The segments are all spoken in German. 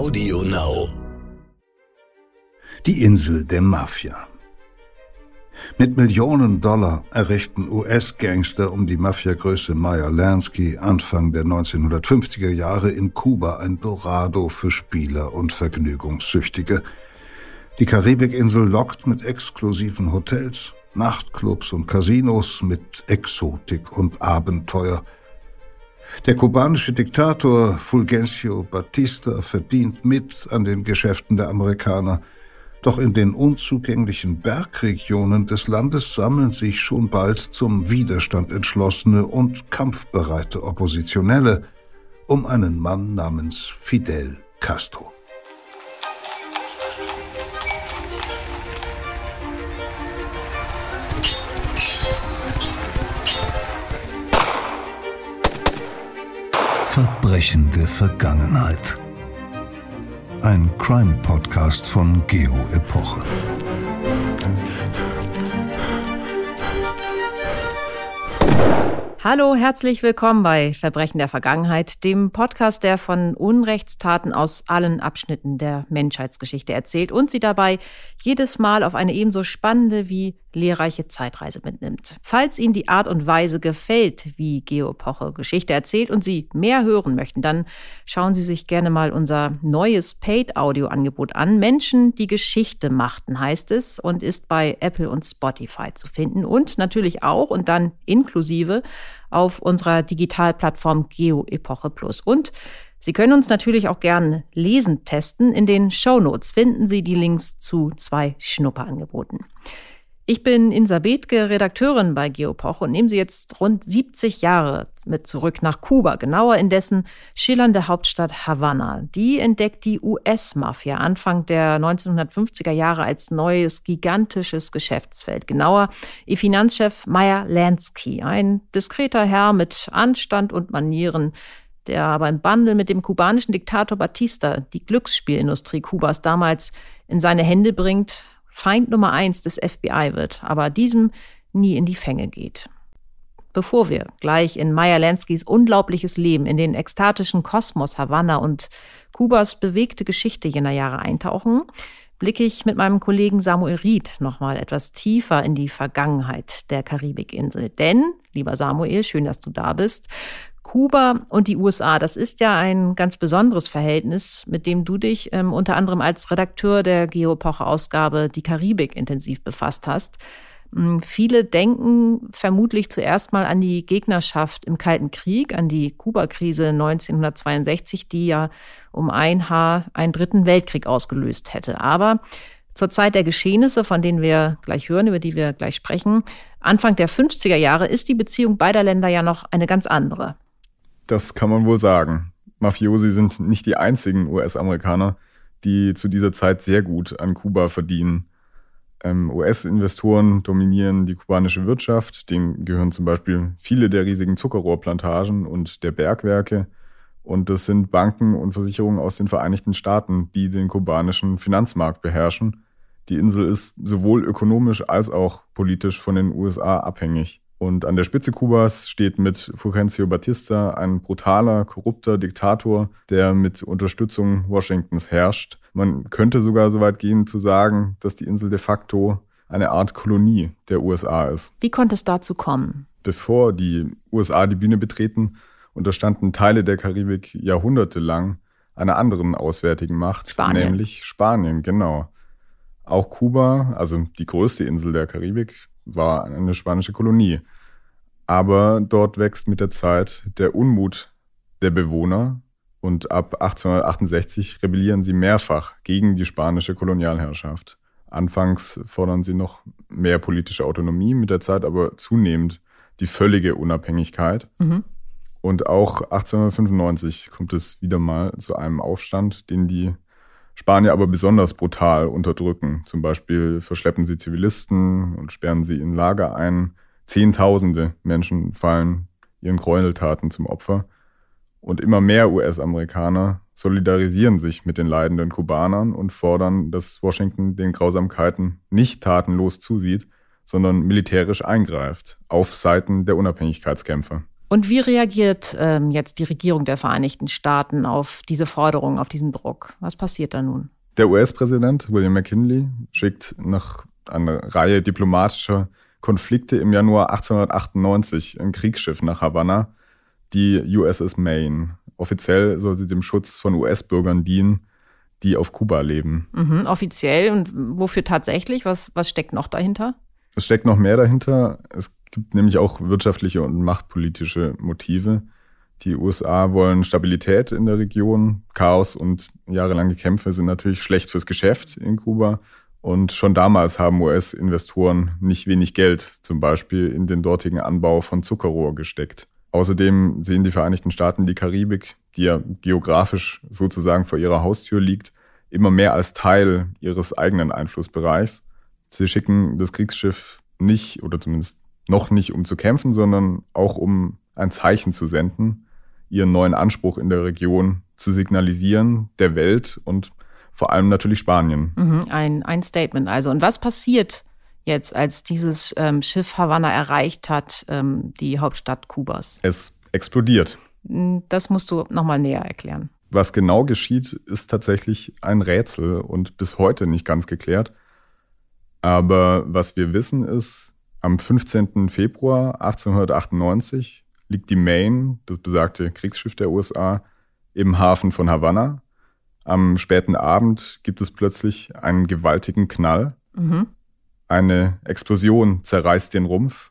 Audio Now. Die Insel der Mafia. Mit Millionen Dollar errichten US-Gangster um die Mafiagröße Meyer Lansky Anfang der 1950er Jahre in Kuba ein Dorado für Spieler und Vergnügungssüchtige. Die Karibikinsel lockt mit exklusiven Hotels, Nachtclubs und Casinos mit Exotik und Abenteuer – der kubanische Diktator Fulgencio Batista verdient mit an den Geschäften der Amerikaner. Doch in den unzugänglichen Bergregionen des Landes sammeln sich schon bald zum Widerstand entschlossene und kampfbereite Oppositionelle um einen Mann namens Fidel Castro. Verbrechende Vergangenheit. Ein Crime-Podcast von Geo Hallo, herzlich willkommen bei Verbrechen der Vergangenheit, dem Podcast, der von Unrechtstaten aus allen Abschnitten der Menschheitsgeschichte erzählt und sie dabei jedes Mal auf eine ebenso spannende wie lehrreiche Zeitreise mitnimmt. Falls Ihnen die Art und Weise gefällt, wie Geopoche Geschichte erzählt und Sie mehr hören möchten, dann schauen Sie sich gerne mal unser neues Paid-Audio-Angebot an. Menschen, die Geschichte machten, heißt es und ist bei Apple und Spotify zu finden und natürlich auch und dann inklusive auf unserer Digitalplattform GeoEpoche Plus. Und Sie können uns natürlich auch gerne lesen testen. In den Show Notes finden Sie die Links zu zwei Schnupperangeboten. Ich bin Insa Bethke, Redakteurin bei Geopoch und nehme Sie jetzt rund 70 Jahre mit zurück nach Kuba, genauer in dessen schillernde Hauptstadt Havanna. Die entdeckt die US-Mafia Anfang der 1950er Jahre als neues gigantisches Geschäftsfeld. Genauer ihr Finanzchef Meyer Lansky, ein diskreter Herr mit Anstand und Manieren, der aber im Bundle mit dem kubanischen Diktator Batista die Glücksspielindustrie Kubas damals in seine Hände bringt, Feind Nummer eins des FBI wird, aber diesem nie in die Fänge geht. Bevor wir gleich in Meyer Lanskys unglaubliches Leben, in den ekstatischen Kosmos Havanna und Kubas bewegte Geschichte jener Jahre eintauchen, blicke ich mit meinem Kollegen Samuel Ried nochmal etwas tiefer in die Vergangenheit der Karibikinsel. Denn, lieber Samuel, schön, dass du da bist, Kuba und die USA, das ist ja ein ganz besonderes Verhältnis, mit dem du dich ähm, unter anderem als Redakteur der Geopoche-Ausgabe Die Karibik intensiv befasst hast. Ähm, viele denken vermutlich zuerst mal an die Gegnerschaft im Kalten Krieg, an die Kuba-Krise 1962, die ja um ein Haar einen dritten Weltkrieg ausgelöst hätte. Aber zur Zeit der Geschehnisse, von denen wir gleich hören, über die wir gleich sprechen, Anfang der 50er Jahre ist die Beziehung beider Länder ja noch eine ganz andere. Das kann man wohl sagen. Mafiosi sind nicht die einzigen US-Amerikaner, die zu dieser Zeit sehr gut an Kuba verdienen. Ähm, US-Investoren dominieren die kubanische Wirtschaft, denen gehören zum Beispiel viele der riesigen Zuckerrohrplantagen und der Bergwerke. Und das sind Banken und Versicherungen aus den Vereinigten Staaten, die den kubanischen Finanzmarkt beherrschen. Die Insel ist sowohl ökonomisch als auch politisch von den USA abhängig. Und an der Spitze Kubas steht mit Fulgencio Batista ein brutaler, korrupter Diktator, der mit Unterstützung Washingtons herrscht. Man könnte sogar so weit gehen zu sagen, dass die Insel de facto eine Art Kolonie der USA ist. Wie konnte es dazu kommen? Bevor die USA die Bühne betreten, unterstanden Teile der Karibik jahrhundertelang einer anderen auswärtigen Macht, Spanien. nämlich Spanien, genau. Auch Kuba, also die größte Insel der Karibik, war eine spanische Kolonie. Aber dort wächst mit der Zeit der Unmut der Bewohner und ab 1868 rebellieren sie mehrfach gegen die spanische Kolonialherrschaft. Anfangs fordern sie noch mehr politische Autonomie, mit der Zeit aber zunehmend die völlige Unabhängigkeit. Mhm. Und auch 1895 kommt es wieder mal zu einem Aufstand, den die Spanier aber besonders brutal unterdrücken. Zum Beispiel verschleppen sie Zivilisten und sperren sie in Lager ein. Zehntausende Menschen fallen ihren Gräueltaten zum Opfer. Und immer mehr US-Amerikaner solidarisieren sich mit den leidenden Kubanern und fordern, dass Washington den Grausamkeiten nicht tatenlos zusieht, sondern militärisch eingreift, auf Seiten der Unabhängigkeitskämpfer. Und wie reagiert ähm, jetzt die Regierung der Vereinigten Staaten auf diese Forderung, auf diesen Druck? Was passiert da nun? Der US-Präsident William McKinley schickt nach einer Reihe diplomatischer Konflikte im Januar 1898 ein Kriegsschiff nach Havanna, die USS Maine. Offiziell soll sie dem Schutz von US-Bürgern dienen, die auf Kuba leben. Mhm, offiziell und wofür tatsächlich? Was, was steckt noch dahinter? Es steckt noch mehr dahinter. Es gibt nämlich auch wirtschaftliche und machtpolitische Motive. Die USA wollen Stabilität in der Region. Chaos und jahrelange Kämpfe sind natürlich schlecht fürs Geschäft in Kuba. Und schon damals haben US-Investoren nicht wenig Geld, zum Beispiel in den dortigen Anbau von Zuckerrohr gesteckt. Außerdem sehen die Vereinigten Staaten die Karibik, die ja geografisch sozusagen vor ihrer Haustür liegt, immer mehr als Teil ihres eigenen Einflussbereichs. Sie schicken das Kriegsschiff nicht oder zumindest noch nicht, um zu kämpfen, sondern auch um ein Zeichen zu senden, ihren neuen Anspruch in der Region zu signalisieren, der Welt und vor allem natürlich Spanien. Mhm, ein, ein Statement also. Und was passiert jetzt, als dieses ähm, Schiff Havanna erreicht hat, ähm, die Hauptstadt Kubas? Es explodiert. Hm, das musst du nochmal näher erklären. Was genau geschieht, ist tatsächlich ein Rätsel und bis heute nicht ganz geklärt. Aber was wir wissen ist, am 15. Februar 1898 liegt die Maine, das besagte Kriegsschiff der USA, im Hafen von Havanna. Am späten Abend gibt es plötzlich einen gewaltigen Knall. Mhm. Eine Explosion zerreißt den Rumpf.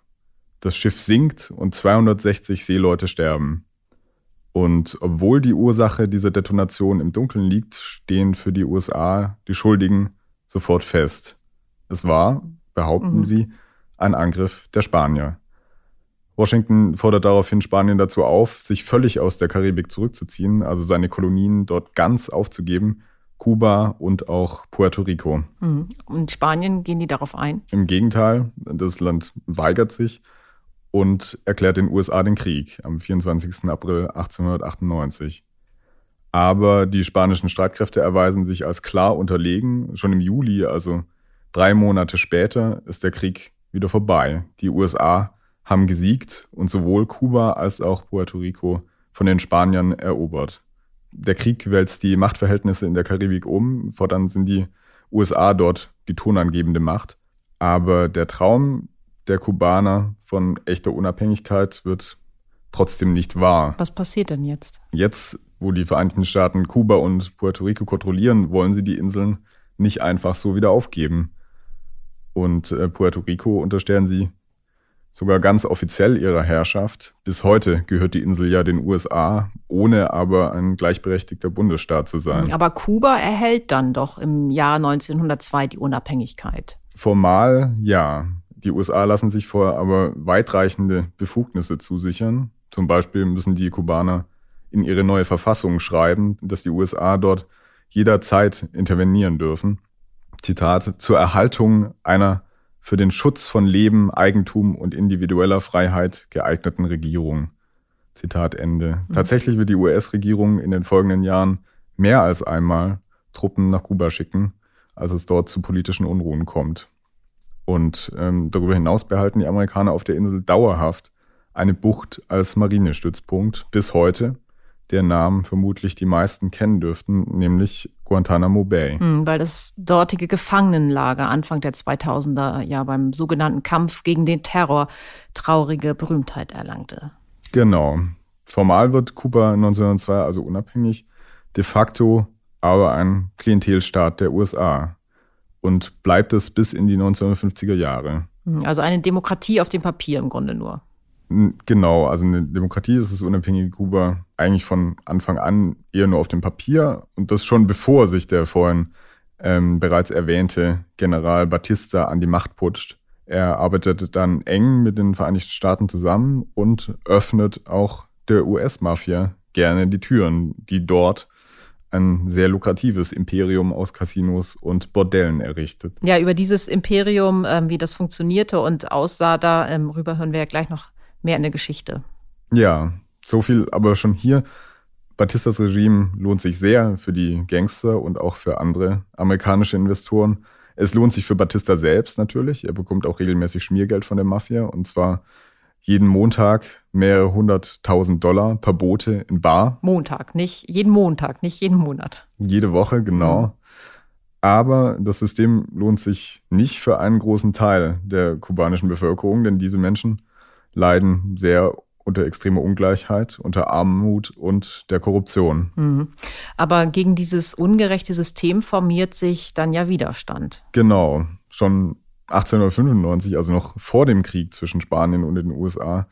Das Schiff sinkt und 260 Seeleute sterben. Und obwohl die Ursache dieser Detonation im Dunkeln liegt, stehen für die USA die Schuldigen sofort fest. Es war, behaupten mhm. sie, ein Angriff der Spanier. Washington fordert daraufhin Spanien dazu auf, sich völlig aus der Karibik zurückzuziehen, also seine Kolonien dort ganz aufzugeben, Kuba und auch Puerto Rico. Mhm. Und Spanien gehen die darauf ein? Im Gegenteil, das Land weigert sich und erklärt den USA den Krieg am 24. April 1898. Aber die spanischen Streitkräfte erweisen sich als klar unterlegen. Schon im Juli, also drei Monate später, ist der Krieg wieder vorbei. Die USA haben gesiegt und sowohl Kuba als auch Puerto Rico von den Spaniern erobert. Der Krieg wälzt die Machtverhältnisse in der Karibik um. Fortan sind die USA dort die tonangebende Macht. Aber der Traum der Kubaner von echter Unabhängigkeit wird trotzdem nicht wahr. Was passiert denn jetzt? Jetzt, wo die Vereinigten Staaten Kuba und Puerto Rico kontrollieren, wollen sie die Inseln nicht einfach so wieder aufgeben. Und äh, Puerto Rico unterstellen sie sogar ganz offiziell ihrer Herrschaft. Bis heute gehört die Insel ja den USA, ohne aber ein gleichberechtigter Bundesstaat zu sein. Aber Kuba erhält dann doch im Jahr 1902 die Unabhängigkeit. Formal ja. Die USA lassen sich vor aber weitreichende Befugnisse zusichern. Zum Beispiel müssen die Kubaner in ihre neue Verfassung schreiben, dass die USA dort jederzeit intervenieren dürfen. Zitat, zur Erhaltung einer für den Schutz von Leben, Eigentum und individueller Freiheit geeigneten Regierung. Zitat Ende. Mhm. Tatsächlich wird die US-Regierung in den folgenden Jahren mehr als einmal Truppen nach Kuba schicken, als es dort zu politischen Unruhen kommt. Und ähm, darüber hinaus behalten die Amerikaner auf der Insel dauerhaft eine Bucht als Marinestützpunkt bis heute der Namen vermutlich die meisten kennen dürften, nämlich Guantanamo Bay. Hm, weil das dortige Gefangenenlager Anfang der 2000er ja beim sogenannten Kampf gegen den Terror traurige Berühmtheit erlangte. Genau. Formal wird Kuba 1902 also unabhängig, de facto aber ein Klientelstaat der USA und bleibt es bis in die 1950er Jahre. Hm, also eine Demokratie auf dem Papier im Grunde nur. Genau, also eine Demokratie ist das unabhängige Kuba eigentlich von Anfang an eher nur auf dem Papier und das schon bevor sich der vorhin ähm, bereits erwähnte General Batista an die Macht putscht. Er arbeitet dann eng mit den Vereinigten Staaten zusammen und öffnet auch der US-Mafia gerne die Türen, die dort ein sehr lukratives Imperium aus Casinos und Bordellen errichtet. Ja, über dieses Imperium, ähm, wie das funktionierte und aussah, darüber ähm, hören wir ja gleich noch mehr in der Geschichte. Ja, so viel aber schon hier. Batistas Regime lohnt sich sehr für die Gangster und auch für andere amerikanische Investoren. Es lohnt sich für Batista selbst natürlich. Er bekommt auch regelmäßig Schmiergeld von der Mafia und zwar jeden Montag mehrere hunderttausend Dollar per Boote in Bar. Montag, nicht jeden Montag, nicht jeden Monat. Jede Woche, genau. Mhm. Aber das System lohnt sich nicht für einen großen Teil der kubanischen Bevölkerung, denn diese Menschen leiden sehr unter extremer Ungleichheit, unter Armut und der Korruption. Mhm. Aber gegen dieses ungerechte System formiert sich dann ja Widerstand. Genau. Schon 1895, also noch vor dem Krieg zwischen Spanien und den USA,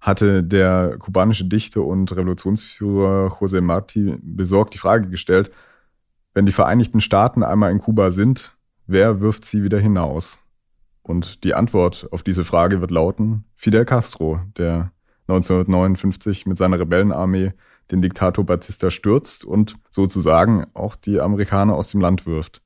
hatte der kubanische Dichter und Revolutionsführer José Martí besorgt die Frage gestellt, wenn die Vereinigten Staaten einmal in Kuba sind, wer wirft sie wieder hinaus? Und die Antwort auf diese Frage wird lauten Fidel Castro, der 1959 mit seiner Rebellenarmee den Diktator Batista stürzt und sozusagen auch die Amerikaner aus dem Land wirft.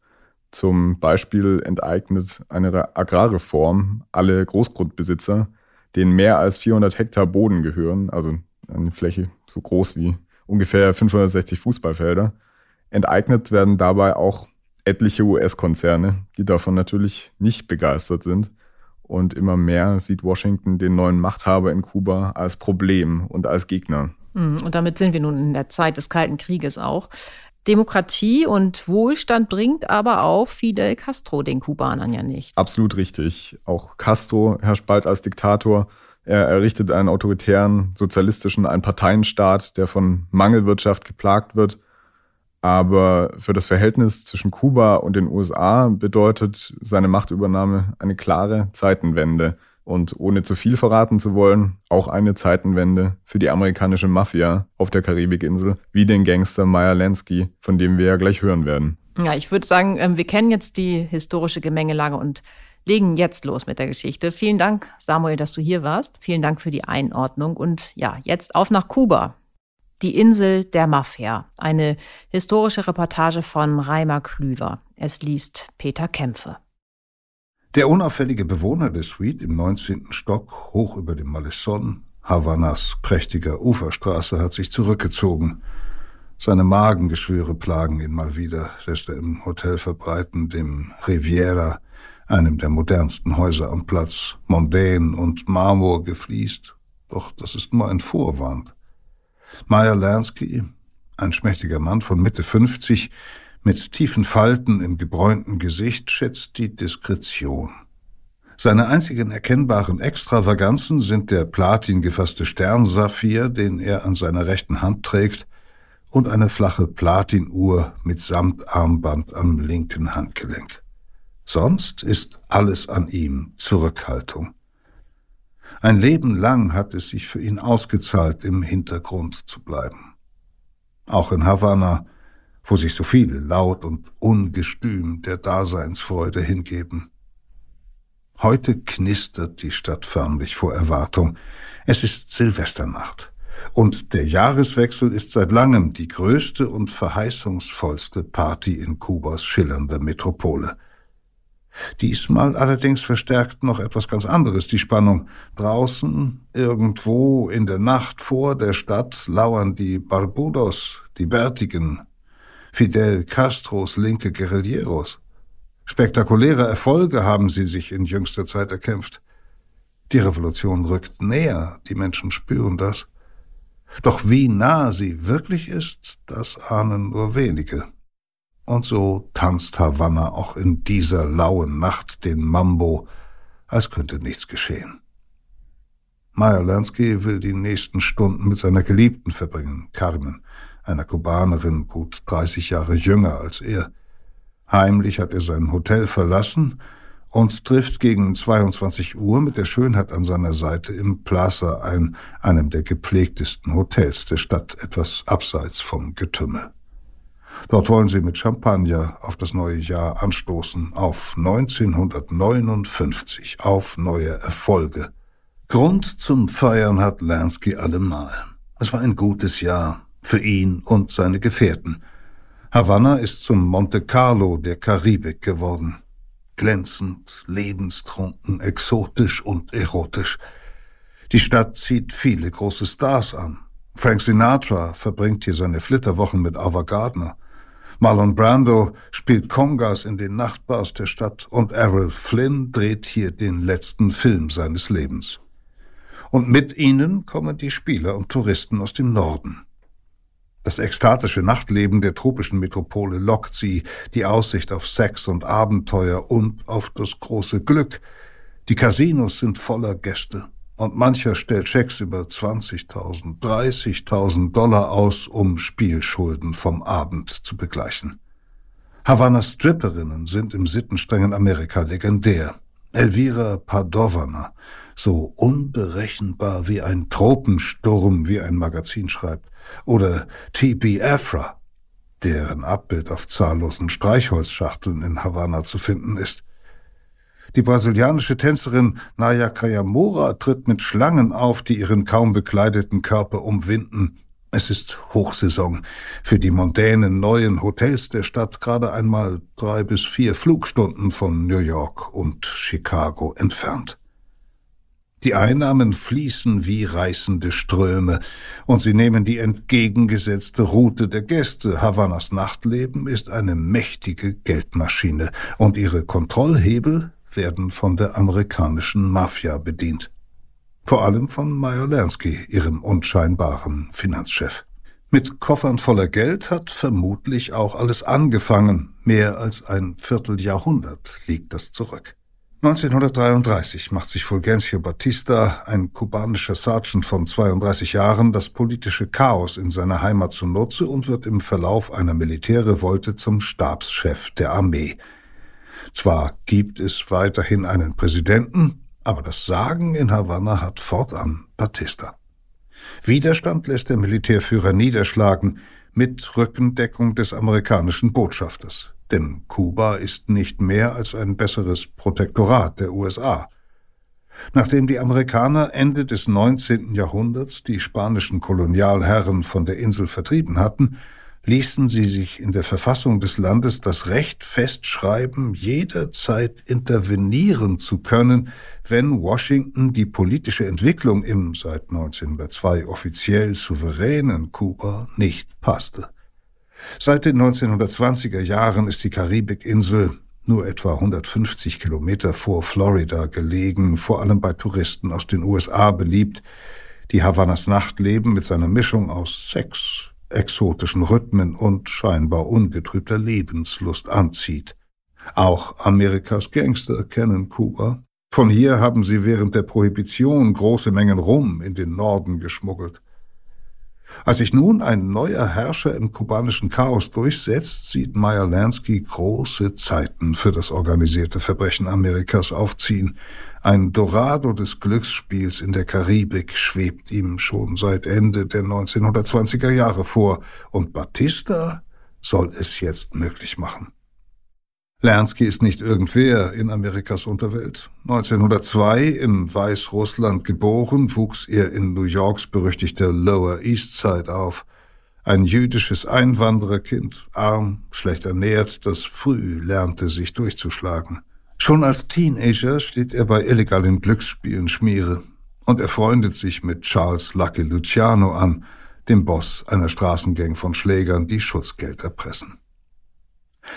Zum Beispiel enteignet eine Agrarreform alle Großgrundbesitzer, denen mehr als 400 Hektar Boden gehören, also eine Fläche so groß wie ungefähr 560 Fußballfelder. Enteignet werden dabei auch etliche US-Konzerne, die davon natürlich nicht begeistert sind. Und immer mehr sieht Washington den neuen Machthaber in Kuba als Problem und als Gegner. Mhm, und damit sind wir nun in der Zeit des Kalten Krieges auch. Demokratie und Wohlstand bringt aber auch Fidel Castro den Kubanern ja nicht. Absolut richtig. Auch Castro herrscht bald als Diktator. Er errichtet einen autoritären, sozialistischen, einen Parteienstaat, der von Mangelwirtschaft geplagt wird. Aber für das Verhältnis zwischen Kuba und den USA bedeutet seine Machtübernahme eine klare Zeitenwende und ohne zu viel verraten zu wollen, auch eine Zeitenwende für die amerikanische Mafia auf der Karibikinsel, wie den Gangster Meyer Lansky, von dem wir ja gleich hören werden. Ja, ich würde sagen, ähm, wir kennen jetzt die historische Gemengelage und legen jetzt los mit der Geschichte. Vielen Dank, Samuel, dass du hier warst. Vielen Dank für die Einordnung und ja, jetzt auf nach Kuba. Die Insel der Mafia. Eine historische Reportage von Reimer Klüver. Es liest Peter Kämpfe. Der unauffällige Bewohner der Suite im 19. Stock, hoch über dem Malesson, Havanas prächtiger Uferstraße, hat sich zurückgezogen. Seine Magengeschwüre plagen ihn mal wieder, lässt er im Hotel verbreiten, dem Riviera, einem der modernsten Häuser am Platz, mondän und Marmor gefliest. Doch das ist nur ein Vorwand. Meyer Lansky, ein schmächtiger Mann von Mitte 50, mit tiefen Falten im gebräunten Gesicht schätzt die Diskretion. Seine einzigen erkennbaren Extravaganzen sind der platingefasste Sternsaphir, den er an seiner rechten Hand trägt, und eine flache Platinuhr mit Samtarmband am linken Handgelenk. Sonst ist alles an ihm Zurückhaltung. Ein Leben lang hat es sich für ihn ausgezahlt, im Hintergrund zu bleiben. Auch in Havanna wo sich so viele laut und ungestüm der Daseinsfreude hingeben. Heute knistert die Stadt förmlich vor Erwartung. Es ist Silvesternacht. Und der Jahreswechsel ist seit langem die größte und verheißungsvollste Party in Kubas schillernder Metropole. Diesmal allerdings verstärkt noch etwas ganz anderes die Spannung. Draußen, irgendwo in der Nacht vor der Stadt, lauern die Barbudos, die Bärtigen, Fidel Castros linke Guerilleros. Spektakuläre Erfolge haben sie sich in jüngster Zeit erkämpft. Die Revolution rückt näher, die Menschen spüren das. Doch wie nah sie wirklich ist, das ahnen nur wenige. Und so tanzt Havanna auch in dieser lauen Nacht den Mambo, als könnte nichts geschehen. Meyer Lansky will die nächsten Stunden mit seiner Geliebten verbringen, Carmen einer Kubanerin gut 30 Jahre jünger als er. Heimlich hat er sein Hotel verlassen und trifft gegen 22 Uhr mit der Schönheit an seiner Seite im Plaza ein, einem der gepflegtesten Hotels der Stadt, etwas abseits vom Getümmel. Dort wollen sie mit Champagner auf das neue Jahr anstoßen, auf 1959, auf neue Erfolge. Grund zum Feiern hat Lansky allemal. Es war ein gutes Jahr, für ihn und seine Gefährten. Havanna ist zum Monte Carlo der Karibik geworden. Glänzend, lebenstrunken, exotisch und erotisch. Die Stadt zieht viele große Stars an. Frank Sinatra verbringt hier seine Flitterwochen mit Ava Gardner. Marlon Brando spielt Congas in den Nachtbars der Stadt und Errol Flynn dreht hier den letzten Film seines Lebens. Und mit ihnen kommen die Spieler und Touristen aus dem Norden. Das ekstatische Nachtleben der tropischen Metropole lockt sie, die Aussicht auf Sex und Abenteuer und auf das große Glück. Die Casinos sind voller Gäste und mancher stellt Schecks über 20.000, 30.000 Dollar aus, um Spielschulden vom Abend zu begleichen. Havannas Stripperinnen sind im sittenstrengen Amerika legendär. Elvira Padovana, so unberechenbar wie ein Tropensturm, wie ein Magazin schreibt, oder T.B. Afra, deren Abbild auf zahllosen Streichholzschachteln in Havanna zu finden ist. Die brasilianische Tänzerin Naya Kayamura tritt mit Schlangen auf, die ihren kaum bekleideten Körper umwinden. Es ist Hochsaison. Für die mondänen neuen Hotels der Stadt gerade einmal drei bis vier Flugstunden von New York und Chicago entfernt. Die Einnahmen fließen wie reißende Ströme, und sie nehmen die entgegengesetzte Route der Gäste. Havannas Nachtleben ist eine mächtige Geldmaschine, und ihre Kontrollhebel werden von der amerikanischen Mafia bedient. Vor allem von Meyer Lansky, ihrem unscheinbaren Finanzchef. Mit Koffern voller Geld hat vermutlich auch alles angefangen. Mehr als ein Vierteljahrhundert liegt das zurück. 1933 macht sich Fulgencio Batista, ein kubanischer Sergeant von 32 Jahren, das politische Chaos in seiner Heimat zunutze und wird im Verlauf einer Militärrevolte zum Stabschef der Armee. Zwar gibt es weiterhin einen Präsidenten, aber das Sagen in Havanna hat fortan Batista. Widerstand lässt der Militärführer niederschlagen, mit Rückendeckung des amerikanischen Botschafters denn Kuba ist nicht mehr als ein besseres Protektorat der USA. Nachdem die Amerikaner Ende des 19. Jahrhunderts die spanischen Kolonialherren von der Insel vertrieben hatten, ließen sie sich in der Verfassung des Landes das Recht festschreiben, jederzeit intervenieren zu können, wenn Washington die politische Entwicklung im seit 1902 offiziell souveränen Kuba nicht passte. Seit den 1920er Jahren ist die Karibikinsel nur etwa 150 Kilometer vor Florida gelegen, vor allem bei Touristen aus den USA beliebt, die Havannas Nachtleben mit seiner Mischung aus Sex, exotischen Rhythmen und scheinbar ungetrübter Lebenslust anzieht. Auch Amerikas Gangster kennen Kuba. Von hier haben sie während der Prohibition große Mengen Rum in den Norden geschmuggelt. Als sich nun ein neuer Herrscher im kubanischen Chaos durchsetzt, sieht Meyer Lansky große Zeiten für das organisierte Verbrechen Amerikas aufziehen. Ein Dorado des Glücksspiels in der Karibik schwebt ihm schon seit Ende der 1920er Jahre vor, und Batista soll es jetzt möglich machen. Lansky ist nicht irgendwer in Amerikas Unterwelt. 1902 in Weißrussland geboren, wuchs er in New Yorks berüchtigter Lower East Side auf. Ein jüdisches Einwandererkind, arm, schlecht ernährt, das früh lernte, sich durchzuschlagen. Schon als Teenager steht er bei illegalen Glücksspielen Schmiere und er freundet sich mit Charles Lucky Luciano an, dem Boss einer Straßengang von Schlägern, die Schutzgeld erpressen.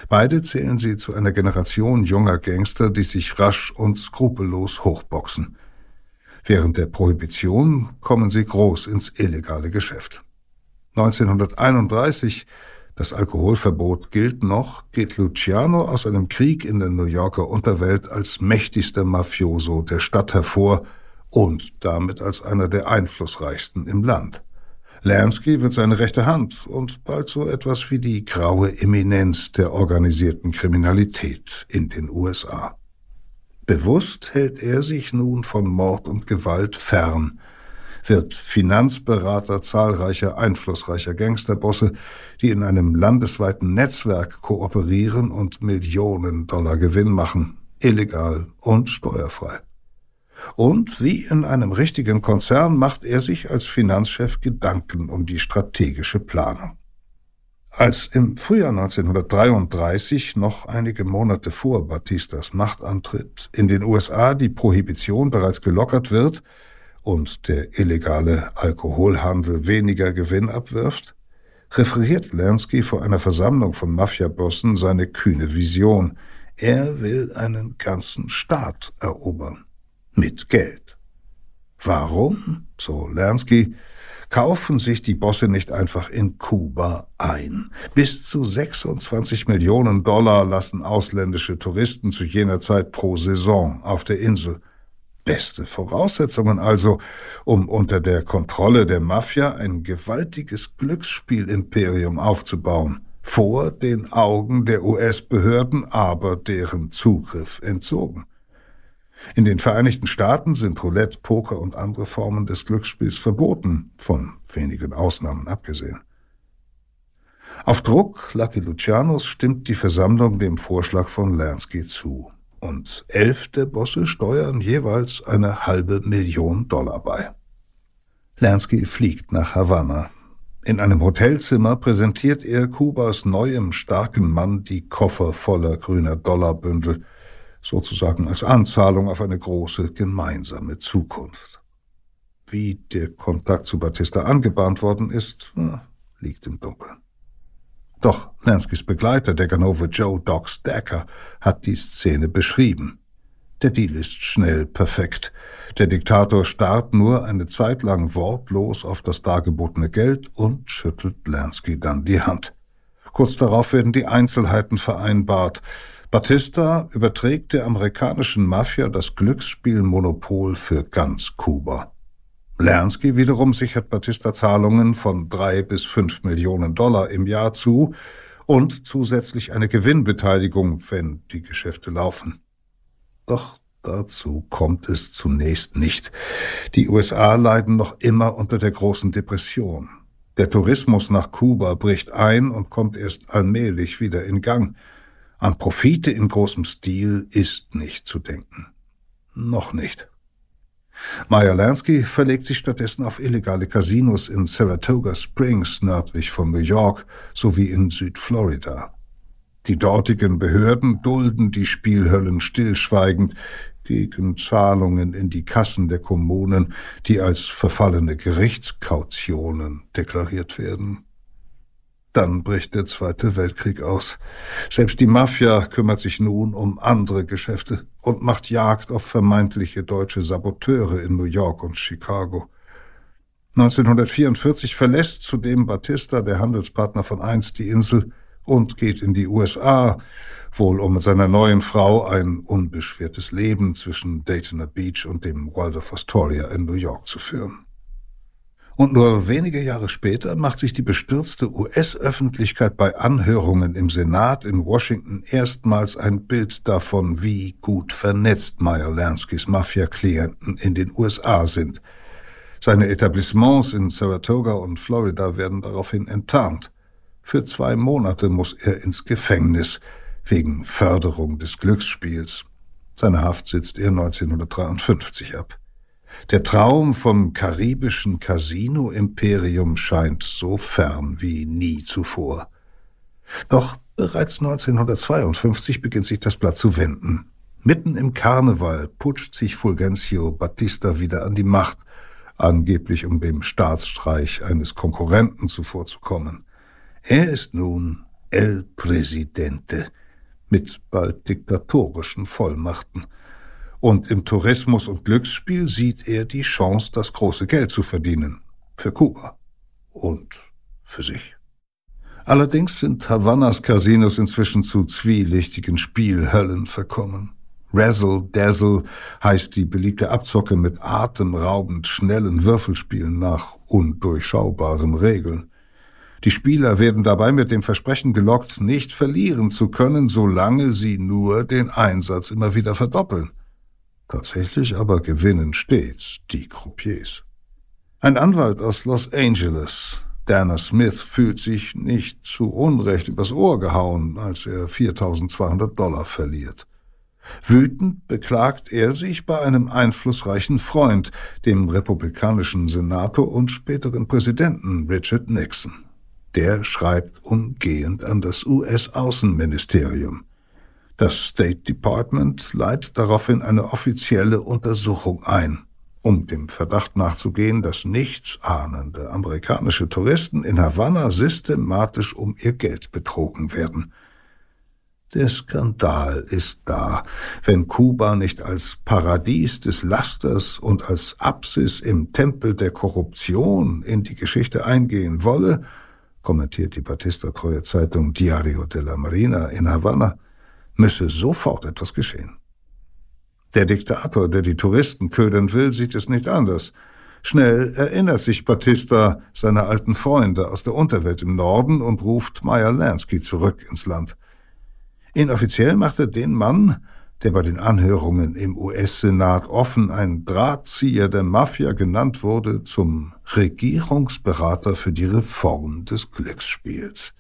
Beide zählen sie zu einer Generation junger Gangster, die sich rasch und skrupellos hochboxen. Während der Prohibition kommen sie groß ins illegale Geschäft. 1931, das Alkoholverbot gilt noch, geht Luciano aus einem Krieg in der New Yorker Unterwelt als mächtigster Mafioso der Stadt hervor und damit als einer der einflussreichsten im Land. Lansky wird seine rechte Hand und bald so etwas wie die graue Eminenz der organisierten Kriminalität in den USA. Bewusst hält er sich nun von Mord und Gewalt fern, wird Finanzberater zahlreicher einflussreicher Gangsterbosse, die in einem landesweiten Netzwerk kooperieren und Millionen Dollar Gewinn machen, illegal und steuerfrei. Und wie in einem richtigen Konzern macht er sich als Finanzchef Gedanken um die strategische Planung. Als im Frühjahr 1933, noch einige Monate vor Batistas Machtantritt, in den USA die Prohibition bereits gelockert wird und der illegale Alkoholhandel weniger Gewinn abwirft, referiert Lansky vor einer Versammlung von Mafiabossen seine kühne Vision. Er will einen ganzen Staat erobern mit Geld. Warum, so Lansky, kaufen sich die Bosse nicht einfach in Kuba ein. Bis zu 26 Millionen Dollar lassen ausländische Touristen zu jener Zeit pro Saison auf der Insel. Beste Voraussetzungen also, um unter der Kontrolle der Mafia ein gewaltiges Glücksspielimperium aufzubauen, vor den Augen der US-Behörden aber deren Zugriff entzogen. In den Vereinigten Staaten sind Roulette, Poker und andere Formen des Glücksspiels verboten, von wenigen Ausnahmen abgesehen. Auf Druck Lucky Lucianos stimmt die Versammlung dem Vorschlag von Lansky zu und elf der Bosse steuern jeweils eine halbe Million Dollar bei. Lansky fliegt nach Havanna. In einem Hotelzimmer präsentiert er Kubas neuem starken Mann die Koffer voller grüner Dollarbündel, sozusagen als Anzahlung auf eine große gemeinsame Zukunft. Wie der Kontakt zu Batista angebahnt worden ist, liegt im Dunkeln. Doch Lanskys Begleiter, der Ganove Joe Doc Stacker, hat die Szene beschrieben. Der Deal ist schnell perfekt. Der Diktator starrt nur eine Zeit lang wortlos auf das dargebotene Geld und schüttelt Lansky dann die Hand. Kurz darauf werden die Einzelheiten vereinbart. Batista überträgt der amerikanischen Mafia das Glücksspielmonopol für ganz Kuba. Lansky wiederum sichert Batista Zahlungen von drei bis fünf Millionen Dollar im Jahr zu und zusätzlich eine Gewinnbeteiligung, wenn die Geschäfte laufen. Doch dazu kommt es zunächst nicht. Die USA leiden noch immer unter der großen Depression. Der Tourismus nach Kuba bricht ein und kommt erst allmählich wieder in Gang. An Profite in großem Stil ist nicht zu denken. Noch nicht. Meyer Lansky verlegt sich stattdessen auf illegale Casinos in Saratoga Springs nördlich von New York sowie in Südflorida. Die dortigen Behörden dulden die Spielhöllen stillschweigend gegen Zahlungen in die Kassen der Kommunen, die als verfallene Gerichtskautionen deklariert werden. Dann bricht der Zweite Weltkrieg aus. Selbst die Mafia kümmert sich nun um andere Geschäfte und macht Jagd auf vermeintliche deutsche Saboteure in New York und Chicago. 1944 verlässt zudem Batista, der Handelspartner von einst, die Insel und geht in die USA, wohl um mit seiner neuen Frau ein unbeschwertes Leben zwischen Daytona Beach und dem Waldorf Astoria in New York zu führen. Und nur wenige Jahre später macht sich die bestürzte US-Öffentlichkeit bei Anhörungen im Senat in Washington erstmals ein Bild davon, wie gut vernetzt Meyer Lanskys Mafia-Klienten in den USA sind. Seine Etablissements in Saratoga und Florida werden daraufhin enttarnt. Für zwei Monate muss er ins Gefängnis wegen Förderung des Glücksspiels. Seine Haft sitzt er 1953 ab. Der Traum vom karibischen Casino-Imperium scheint so fern wie nie zuvor. Doch bereits 1952 beginnt sich das Blatt zu wenden. Mitten im Karneval putscht sich Fulgencio Batista wieder an die Macht, angeblich um dem Staatsstreich eines Konkurrenten zuvorzukommen. Er ist nun El Presidente mit bald diktatorischen Vollmachten – und im Tourismus und Glücksspiel sieht er die Chance, das große Geld zu verdienen. Für Kuba. Und für sich. Allerdings sind Havannas Casinos inzwischen zu zwielichtigen Spielhöllen verkommen. Razzle Dazzle heißt die beliebte Abzocke mit atemraubend schnellen Würfelspielen nach undurchschaubaren Regeln. Die Spieler werden dabei mit dem Versprechen gelockt, nicht verlieren zu können, solange sie nur den Einsatz immer wieder verdoppeln. Tatsächlich aber gewinnen stets die Croupiers. Ein Anwalt aus Los Angeles, Dana Smith, fühlt sich nicht zu Unrecht übers Ohr gehauen, als er 4200 Dollar verliert. Wütend beklagt er sich bei einem einflussreichen Freund, dem republikanischen Senator und späteren Präsidenten Richard Nixon. Der schreibt umgehend an das US-Außenministerium. Das State Department leitet daraufhin eine offizielle Untersuchung ein, um dem Verdacht nachzugehen, dass nichtsahnende amerikanische Touristen in Havanna systematisch um ihr Geld betrogen werden. Der Skandal ist da. Wenn Kuba nicht als Paradies des Lasters und als Apsis im Tempel der Korruption in die Geschichte eingehen wolle, kommentiert die Batista-treue Zeitung Diario de la Marina in Havanna, müsse sofort etwas geschehen. Der Diktator, der die Touristen ködern will, sieht es nicht anders. Schnell erinnert sich Batista seiner alten Freunde aus der Unterwelt im Norden und ruft Meyer Lansky zurück ins Land. Inoffiziell macht er den Mann, der bei den Anhörungen im US-Senat offen ein Drahtzieher der Mafia genannt wurde, zum Regierungsberater für die Reform des Glücksspiels.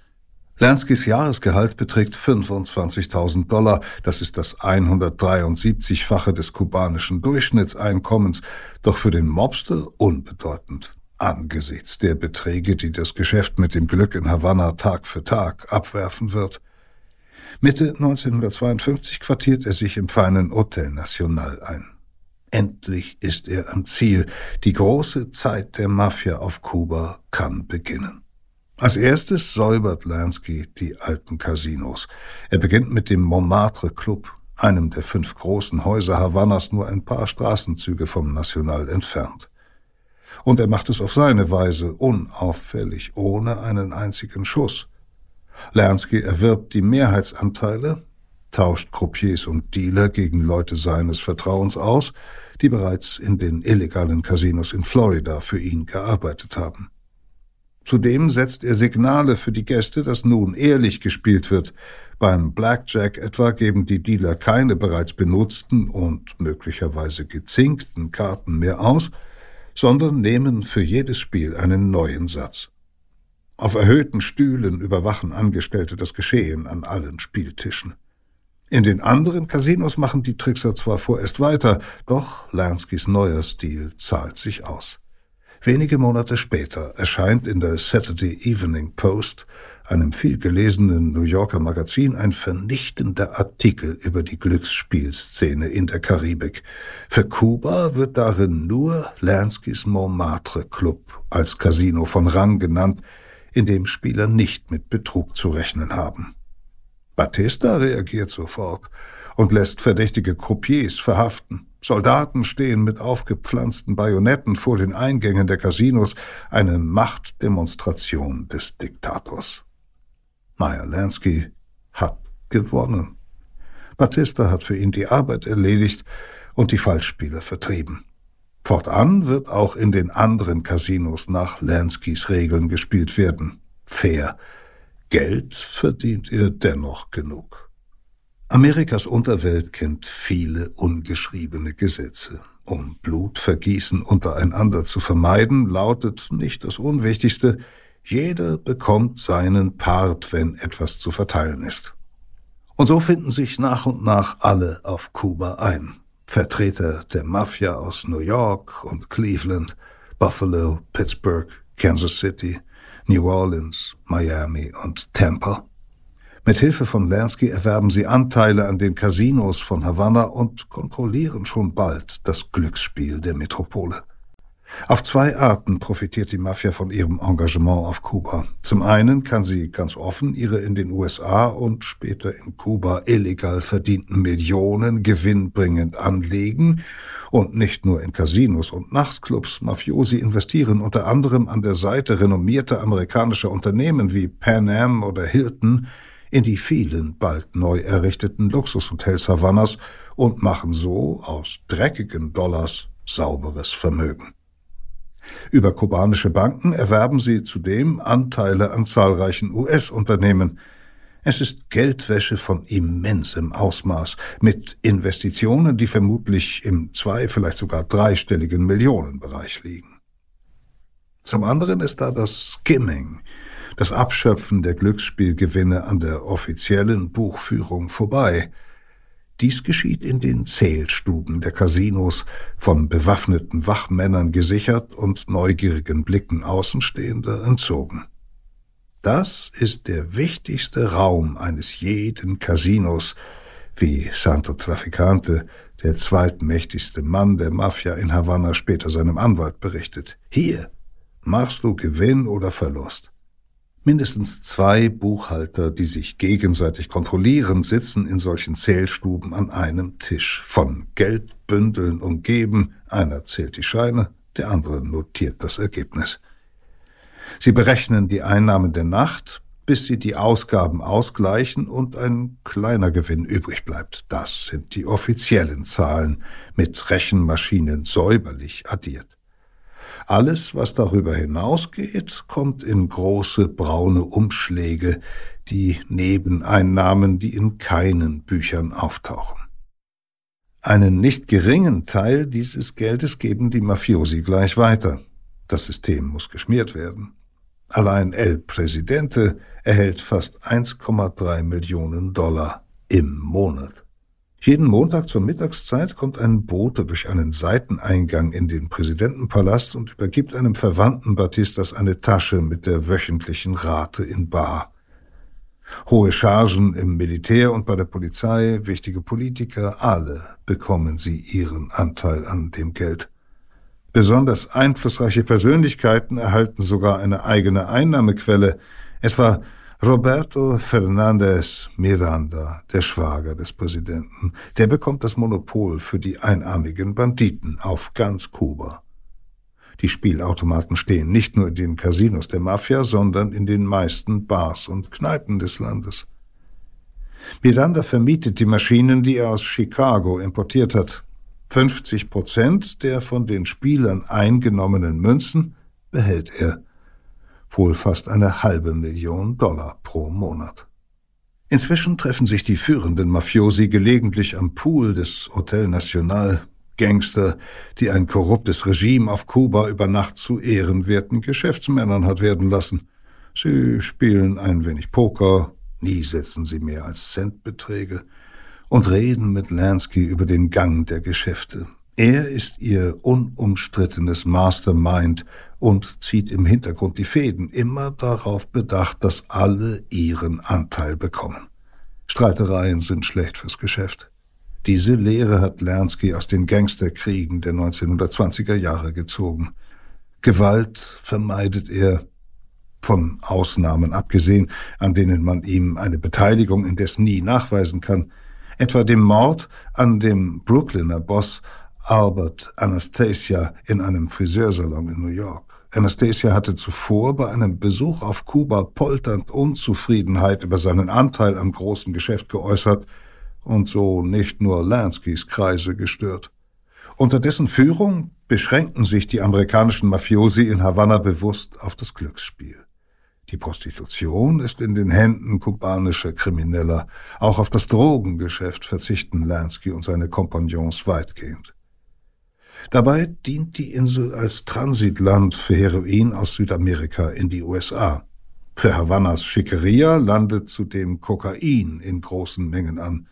Lanskys Jahresgehalt beträgt 25.000 Dollar. Das ist das 173-fache des kubanischen Durchschnittseinkommens, doch für den Mobster unbedeutend angesichts der Beträge, die das Geschäft mit dem Glück in Havanna Tag für Tag abwerfen wird. Mitte 1952 quartiert er sich im feinen Hotel National ein. Endlich ist er am Ziel. Die große Zeit der Mafia auf Kuba kann beginnen. Als erstes säubert Lansky die alten Casinos. Er beginnt mit dem Montmartre Club, einem der fünf großen Häuser Havannas nur ein paar Straßenzüge vom National entfernt. Und er macht es auf seine Weise, unauffällig, ohne einen einzigen Schuss. Lansky erwirbt die Mehrheitsanteile, tauscht Croupiers und Dealer gegen Leute seines Vertrauens aus, die bereits in den illegalen Casinos in Florida für ihn gearbeitet haben. Zudem setzt er Signale für die Gäste, dass nun ehrlich gespielt wird. Beim Blackjack etwa geben die Dealer keine bereits benutzten und möglicherweise gezinkten Karten mehr aus, sondern nehmen für jedes Spiel einen neuen Satz. Auf erhöhten Stühlen überwachen Angestellte das Geschehen an allen Spieltischen. In den anderen Casinos machen die Trickser zwar vorerst weiter, doch Lanskys neuer Stil zahlt sich aus. Wenige Monate später erscheint in der Saturday Evening Post, einem vielgelesenen New Yorker Magazin, ein vernichtender Artikel über die Glücksspielszene in der Karibik. Für Kuba wird darin nur Lanskys Montmartre Club als Casino von Rang genannt, in dem Spieler nicht mit Betrug zu rechnen haben. Batista reagiert sofort und lässt verdächtige Croupiers verhaften. Soldaten stehen mit aufgepflanzten Bajonetten vor den Eingängen der Casinos, eine Machtdemonstration des Diktators. Meyer Lansky hat gewonnen. Batista hat für ihn die Arbeit erledigt und die Falschspieler vertrieben. Fortan wird auch in den anderen Casinos nach Lanskys Regeln gespielt werden. Fair. Geld verdient er dennoch genug. Amerikas Unterwelt kennt viele ungeschriebene Gesetze. Um Blutvergießen untereinander zu vermeiden, lautet nicht das Unwichtigste, jeder bekommt seinen Part, wenn etwas zu verteilen ist. Und so finden sich nach und nach alle auf Kuba ein. Vertreter der Mafia aus New York und Cleveland, Buffalo, Pittsburgh, Kansas City, New Orleans, Miami und Tampa. Mit Hilfe von Lansky erwerben sie Anteile an den Casinos von Havanna und kontrollieren schon bald das Glücksspiel der Metropole. Auf zwei Arten profitiert die Mafia von ihrem Engagement auf Kuba. Zum einen kann sie ganz offen ihre in den USA und später in Kuba illegal verdienten Millionen gewinnbringend anlegen und nicht nur in Casinos und Nachtclubs. Mafiosi investieren unter anderem an der Seite renommierter amerikanischer Unternehmen wie Pan Am oder Hilton in die vielen bald neu errichteten Luxushotels Havannas und machen so aus dreckigen Dollars sauberes Vermögen. Über kubanische Banken erwerben sie zudem Anteile an zahlreichen US-Unternehmen. Es ist Geldwäsche von immensem Ausmaß, mit Investitionen, die vermutlich im zwei, vielleicht sogar dreistelligen Millionenbereich liegen. Zum anderen ist da das Skimming, das Abschöpfen der Glücksspielgewinne an der offiziellen Buchführung vorbei. Dies geschieht in den Zählstuben der Casinos, von bewaffneten Wachmännern gesichert und neugierigen Blicken Außenstehender entzogen. Das ist der wichtigste Raum eines jeden Casinos, wie Santo Traficante, der zweitmächtigste Mann der Mafia in Havanna, später seinem Anwalt berichtet. Hier machst du Gewinn oder Verlust. Mindestens zwei Buchhalter, die sich gegenseitig kontrollieren, sitzen in solchen Zählstuben an einem Tisch, von Geldbündeln umgeben, einer zählt die Scheine, der andere notiert das Ergebnis. Sie berechnen die Einnahmen der Nacht, bis sie die Ausgaben ausgleichen und ein kleiner Gewinn übrig bleibt. Das sind die offiziellen Zahlen, mit Rechenmaschinen säuberlich addiert. Alles, was darüber hinausgeht, kommt in große braune Umschläge, die Nebeneinnahmen, die in keinen Büchern auftauchen. Einen nicht geringen Teil dieses Geldes geben die Mafiosi gleich weiter. Das System muss geschmiert werden. Allein El Presidente erhält fast 1,3 Millionen Dollar im Monat. Jeden Montag zur Mittagszeit kommt ein Bote durch einen Seiteneingang in den Präsidentenpalast und übergibt einem Verwandten Batistas eine Tasche mit der wöchentlichen Rate in Bar. Hohe Chargen im Militär und bei der Polizei, wichtige Politiker, alle bekommen sie ihren Anteil an dem Geld. Besonders einflussreiche Persönlichkeiten erhalten sogar eine eigene Einnahmequelle, etwa Roberto Fernandez Miranda, der Schwager des Präsidenten, der bekommt das Monopol für die einarmigen Banditen auf ganz Kuba. Die Spielautomaten stehen nicht nur in den Casinos der Mafia, sondern in den meisten Bars und Kneipen des Landes. Miranda vermietet die Maschinen, die er aus Chicago importiert hat, 50 Prozent der von den Spielern eingenommenen Münzen behält er. Wohl fast eine halbe Million Dollar pro Monat. Inzwischen treffen sich die führenden Mafiosi gelegentlich am Pool des Hotel National, Gangster, die ein korruptes Regime auf Kuba über Nacht zu ehrenwerten Geschäftsmännern hat werden lassen. Sie spielen ein wenig Poker, nie setzen sie mehr als Centbeträge, und reden mit Lansky über den Gang der Geschäfte. Er ist ihr unumstrittenes Mastermind und zieht im Hintergrund die Fäden, immer darauf bedacht, dass alle ihren Anteil bekommen. Streitereien sind schlecht fürs Geschäft. Diese Lehre hat Lansky aus den Gangsterkriegen der 1920er Jahre gezogen. Gewalt vermeidet er, von Ausnahmen abgesehen, an denen man ihm eine Beteiligung indes nie nachweisen kann – etwa dem Mord an dem Brooklyner Boss Albert Anastasia in einem Friseursalon in New York. Anastasia hatte zuvor bei einem Besuch auf Kuba polternd Unzufriedenheit über seinen Anteil am großen Geschäft geäußert und so nicht nur Lanskys Kreise gestört. Unter dessen Führung beschränkten sich die amerikanischen Mafiosi in Havanna bewusst auf das Glücksspiel. Die Prostitution ist in den Händen kubanischer Krimineller. Auch auf das Drogengeschäft verzichten Lansky und seine Kompagnons weitgehend. Dabei dient die Insel als Transitland für Heroin aus Südamerika in die USA. Für Havannas Schickeria landet zudem Kokain in großen Mengen an.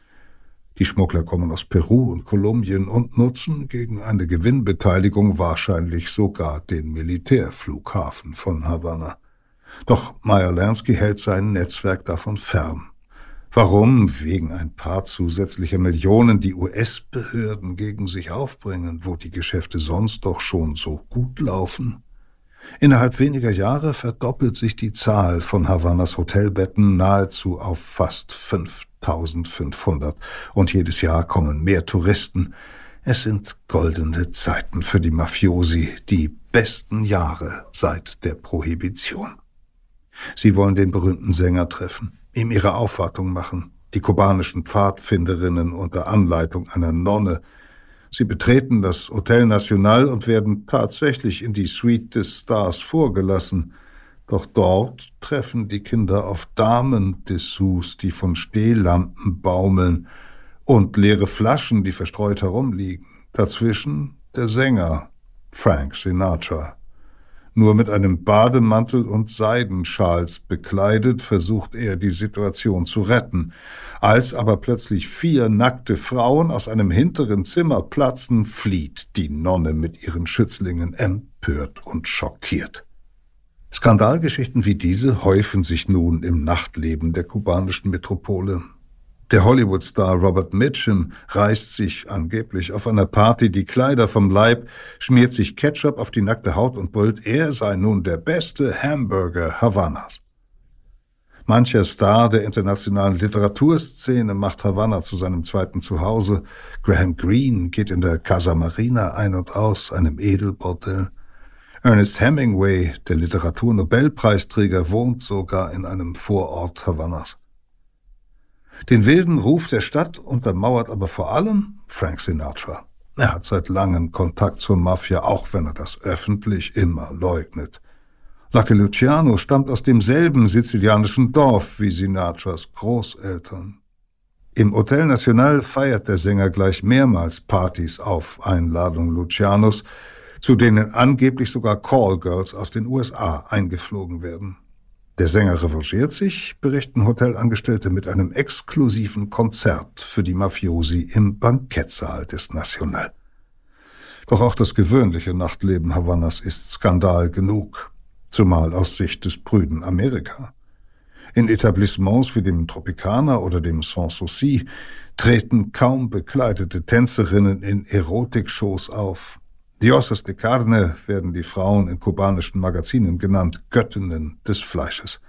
Die Schmuggler kommen aus Peru und Kolumbien und nutzen gegen eine Gewinnbeteiligung wahrscheinlich sogar den Militärflughafen von Havanna. Doch Meyer Lansky hält sein Netzwerk davon fern. Warum wegen ein paar zusätzlicher Millionen die US-Behörden gegen sich aufbringen, wo die Geschäfte sonst doch schon so gut laufen? Innerhalb weniger Jahre verdoppelt sich die Zahl von Havannas Hotelbetten nahezu auf fast 5500 und jedes Jahr kommen mehr Touristen. Es sind goldene Zeiten für die Mafiosi, die besten Jahre seit der Prohibition. Sie wollen den berühmten Sänger treffen, ihm ihre Aufwartung machen, die kubanischen Pfadfinderinnen unter Anleitung einer Nonne. Sie betreten das Hotel National und werden tatsächlich in die Suite des Stars vorgelassen. Doch dort treffen die Kinder auf Damen-Dessous, die von Stehlampen baumeln, und leere Flaschen, die verstreut herumliegen. Dazwischen der Sänger, Frank Sinatra. Nur mit einem Bademantel und Seidenschals bekleidet versucht er, die Situation zu retten. Als aber plötzlich vier nackte Frauen aus einem hinteren Zimmer platzen, flieht die Nonne mit ihren Schützlingen empört und schockiert. Skandalgeschichten wie diese häufen sich nun im Nachtleben der kubanischen Metropole. Der Hollywood-Star Robert Mitchum reißt sich angeblich auf einer Party die Kleider vom Leib, schmiert sich Ketchup auf die nackte Haut und brüllt, er sei nun der beste Hamburger Havannas. Mancher Star der internationalen Literaturszene macht Havanna zu seinem zweiten Zuhause. Graham Greene geht in der Casa Marina ein und aus, einem Edelbordell. Ernest Hemingway, der Literaturnobelpreisträger, wohnt sogar in einem Vorort Havannas. Den wilden Ruf der Stadt untermauert aber vor allem Frank Sinatra. Er hat seit langem Kontakt zur Mafia, auch wenn er das öffentlich immer leugnet. Lucky Luciano stammt aus demselben sizilianischen Dorf wie Sinatras Großeltern. Im Hotel National feiert der Sänger gleich mehrmals Partys auf Einladung Lucianos, zu denen angeblich sogar Callgirls aus den USA eingeflogen werden. Der Sänger revanchiert sich, berichten Hotelangestellte, mit einem exklusiven Konzert für die Mafiosi im Bankettsaal des National. Doch auch das gewöhnliche Nachtleben Havannas ist Skandal genug zumal aus Sicht des prüden Amerika. In Etablissements wie dem Tropicana oder dem Sans Souci treten kaum bekleidete Tänzerinnen in Erotikshows auf. Diosas de Carne werden die Frauen in kubanischen Magazinen genannt, Göttinnen des Fleisches.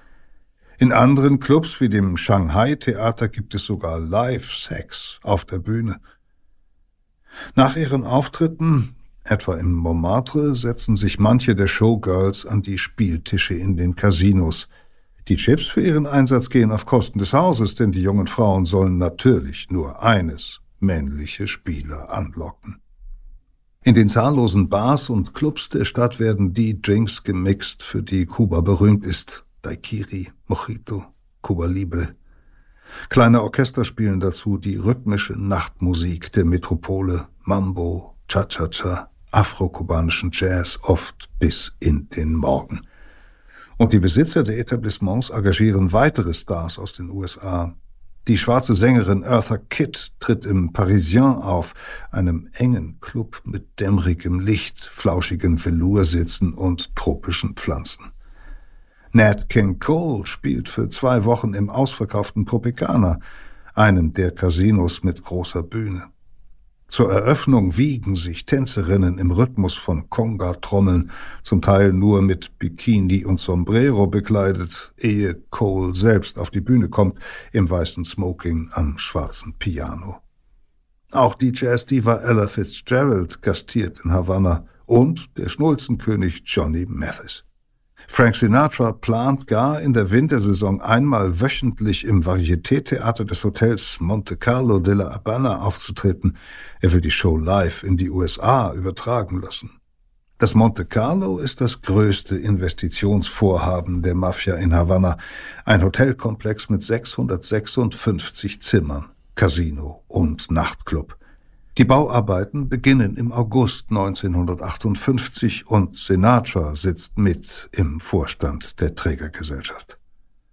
In anderen Clubs wie dem Shanghai-Theater gibt es sogar Live-Sex auf der Bühne. Nach ihren Auftritten Etwa im Montmartre setzen sich manche der Showgirls an die Spieltische in den Casinos. Die Chips für ihren Einsatz gehen auf Kosten des Hauses, denn die jungen Frauen sollen natürlich nur eines, männliche Spieler anlocken. In den zahllosen Bars und Clubs der Stadt werden die Drinks gemixt, für die Kuba berühmt ist. Daiquiri, Mojito, Cuba Libre. Kleine Orchester spielen dazu die rhythmische Nachtmusik der Metropole, Mambo, Cha-Cha-Cha, afrokubanischen Jazz oft bis in den Morgen. Und die Besitzer der Etablissements engagieren weitere Stars aus den USA. Die schwarze Sängerin Eartha Kitt tritt im Parisien auf, einem engen Club mit dämmerigem Licht, flauschigen Velursitzen und tropischen Pflanzen. Nat King Cole spielt für zwei Wochen im ausverkauften Tropicana, einem der Casinos mit großer Bühne. Zur Eröffnung wiegen sich Tänzerinnen im Rhythmus von Conga-Trommeln, zum Teil nur mit Bikini und Sombrero bekleidet, ehe Cole selbst auf die Bühne kommt, im weißen Smoking am schwarzen Piano. Auch die Jazz-Diva Ella Fitzgerald gastiert in Havanna und der Schnulzenkönig Johnny Mathis. Frank Sinatra plant gar in der Wintersaison einmal wöchentlich im Varieté-Theater des Hotels Monte Carlo de la Habana aufzutreten. Er will die Show live in die USA übertragen lassen. Das Monte Carlo ist das größte Investitionsvorhaben der Mafia in Havanna, ein Hotelkomplex mit 656 Zimmern, Casino und Nachtclub. Die Bauarbeiten beginnen im August 1958 und Sinatra sitzt mit im Vorstand der Trägergesellschaft.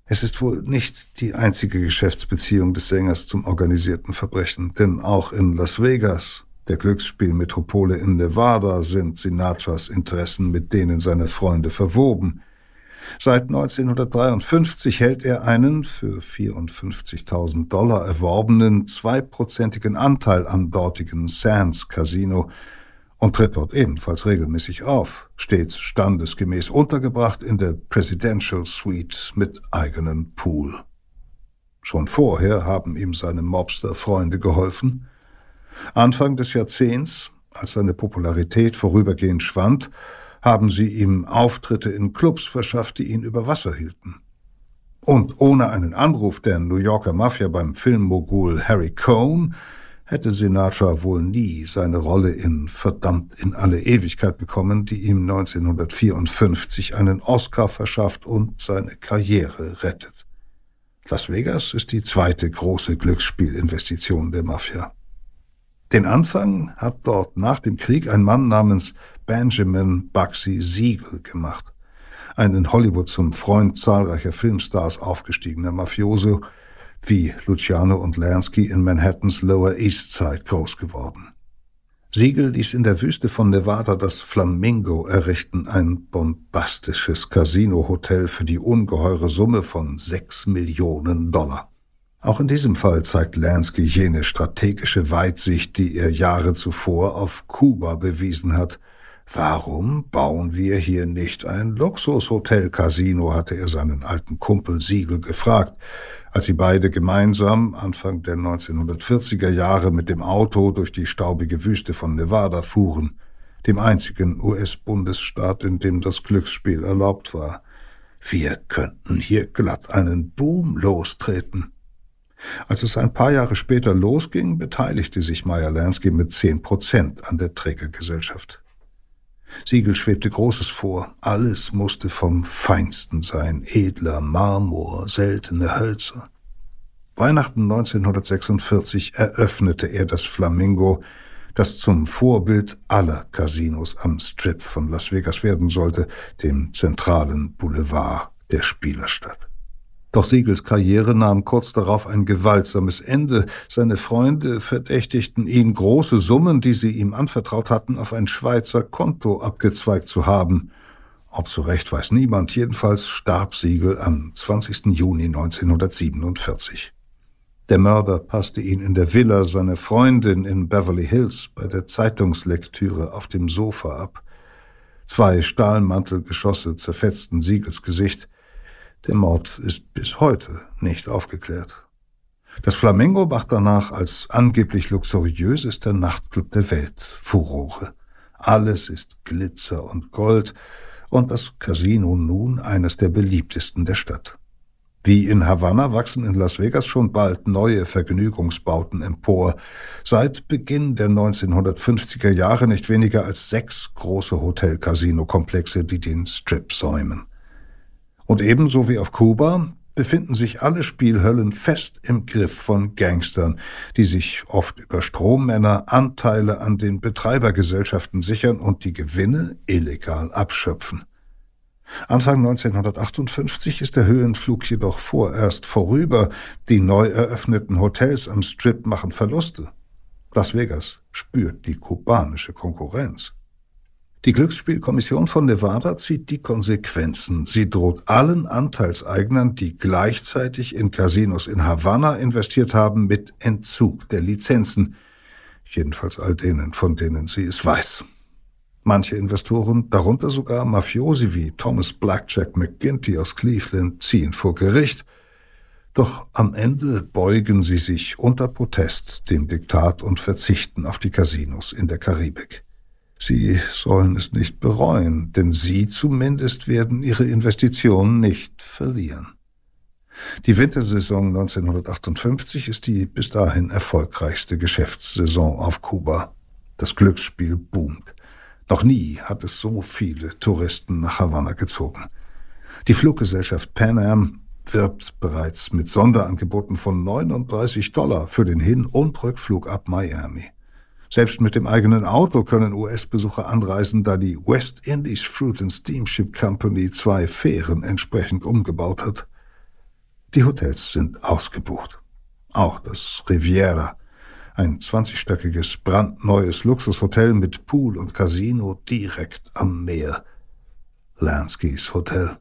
Es ist wohl nicht die einzige Geschäftsbeziehung des Sängers zum organisierten Verbrechen, denn auch in Las Vegas, der Glücksspielmetropole in Nevada, sind Sinatras Interessen mit denen seiner Freunde verwoben. Seit 1953 hält er einen für 54.000 Dollar erworbenen zweiprozentigen Anteil am dortigen Sands Casino und tritt dort ebenfalls regelmäßig auf, stets standesgemäß untergebracht in der Presidential Suite mit eigenem Pool. Schon vorher haben ihm seine Mobster-Freunde geholfen. Anfang des Jahrzehnts, als seine Popularität vorübergehend schwand, haben sie ihm Auftritte in Clubs verschafft, die ihn über Wasser hielten. Und ohne einen Anruf der New Yorker Mafia beim Filmmogul Harry Cohn hätte Sinatra wohl nie seine Rolle in Verdammt in alle Ewigkeit bekommen, die ihm 1954 einen Oscar verschafft und seine Karriere rettet. Las Vegas ist die zweite große Glücksspielinvestition der Mafia. Den Anfang hat dort nach dem Krieg ein Mann namens Benjamin Bugsy Siegel gemacht. Ein in Hollywood zum Freund zahlreicher Filmstars aufgestiegener Mafioso, wie Luciano und Lansky in Manhattans Lower East Side groß geworden. Siegel ließ in der Wüste von Nevada das Flamingo errichten, ein bombastisches Casino-Hotel für die ungeheure Summe von sechs Millionen Dollar. Auch in diesem Fall zeigt Lansky jene strategische Weitsicht, die er Jahre zuvor auf Kuba bewiesen hat – Warum bauen wir hier nicht ein Luxushotel-Casino, hatte er seinen alten Kumpel Siegel gefragt, als sie beide gemeinsam Anfang der 1940er Jahre mit dem Auto durch die staubige Wüste von Nevada fuhren, dem einzigen US-Bundesstaat, in dem das Glücksspiel erlaubt war. Wir könnten hier glatt einen Boom lostreten. Als es ein paar Jahre später losging, beteiligte sich Meyer Lansky mit zehn Prozent an der Trägergesellschaft. Siegel schwebte Großes vor. Alles musste vom Feinsten sein. Edler Marmor, seltene Hölzer. Weihnachten 1946 eröffnete er das Flamingo, das zum Vorbild aller Casinos am Strip von Las Vegas werden sollte, dem zentralen Boulevard der Spielerstadt. Doch Siegels Karriere nahm kurz darauf ein gewaltsames Ende. Seine Freunde verdächtigten ihn, große Summen, die sie ihm anvertraut hatten, auf ein Schweizer Konto abgezweigt zu haben. Ob zu Recht weiß niemand, jedenfalls starb Siegel am 20. Juni 1947. Der Mörder passte ihn in der Villa seiner Freundin in Beverly Hills bei der Zeitungslektüre auf dem Sofa ab. Zwei Stahlmantelgeschosse zerfetzten Siegels Gesicht. Der Mord ist bis heute nicht aufgeklärt. Das Flamingo macht danach als angeblich luxuriösester Nachtclub der Welt Furore. Alles ist Glitzer und Gold und das Casino nun eines der beliebtesten der Stadt. Wie in Havanna wachsen in Las Vegas schon bald neue Vergnügungsbauten empor. Seit Beginn der 1950er Jahre nicht weniger als sechs große Hotel-Casino-Komplexe, die den Strip säumen. Und ebenso wie auf Kuba befinden sich alle Spielhöllen fest im Griff von Gangstern, die sich oft über Strommänner Anteile an den Betreibergesellschaften sichern und die Gewinne illegal abschöpfen. Anfang 1958 ist der Höhenflug jedoch vorerst vorüber. Die neu eröffneten Hotels am Strip machen Verluste. Las Vegas spürt die kubanische Konkurrenz. Die Glücksspielkommission von Nevada zieht die Konsequenzen. Sie droht allen Anteilseignern, die gleichzeitig in Casinos in Havanna investiert haben, mit Entzug der Lizenzen. Jedenfalls all denen, von denen sie es weiß. Manche Investoren, darunter sogar Mafiosi wie Thomas Blackjack McGinty aus Cleveland, ziehen vor Gericht. Doch am Ende beugen sie sich unter Protest dem Diktat und verzichten auf die Casinos in der Karibik. Sie sollen es nicht bereuen, denn Sie zumindest werden Ihre Investitionen nicht verlieren. Die Wintersaison 1958 ist die bis dahin erfolgreichste Geschäftssaison auf Kuba. Das Glücksspiel boomt. Noch nie hat es so viele Touristen nach Havanna gezogen. Die Fluggesellschaft Pan Am wirbt bereits mit Sonderangeboten von 39 Dollar für den Hin- und Rückflug ab Miami. Selbst mit dem eigenen Auto können US-Besucher anreisen, da die West Indies Fruit and Steamship Company zwei Fähren entsprechend umgebaut hat. Die Hotels sind ausgebucht. Auch das Riviera, ein 20-stöckiges, brandneues Luxushotel mit Pool und Casino direkt am Meer. Lanskys Hotel.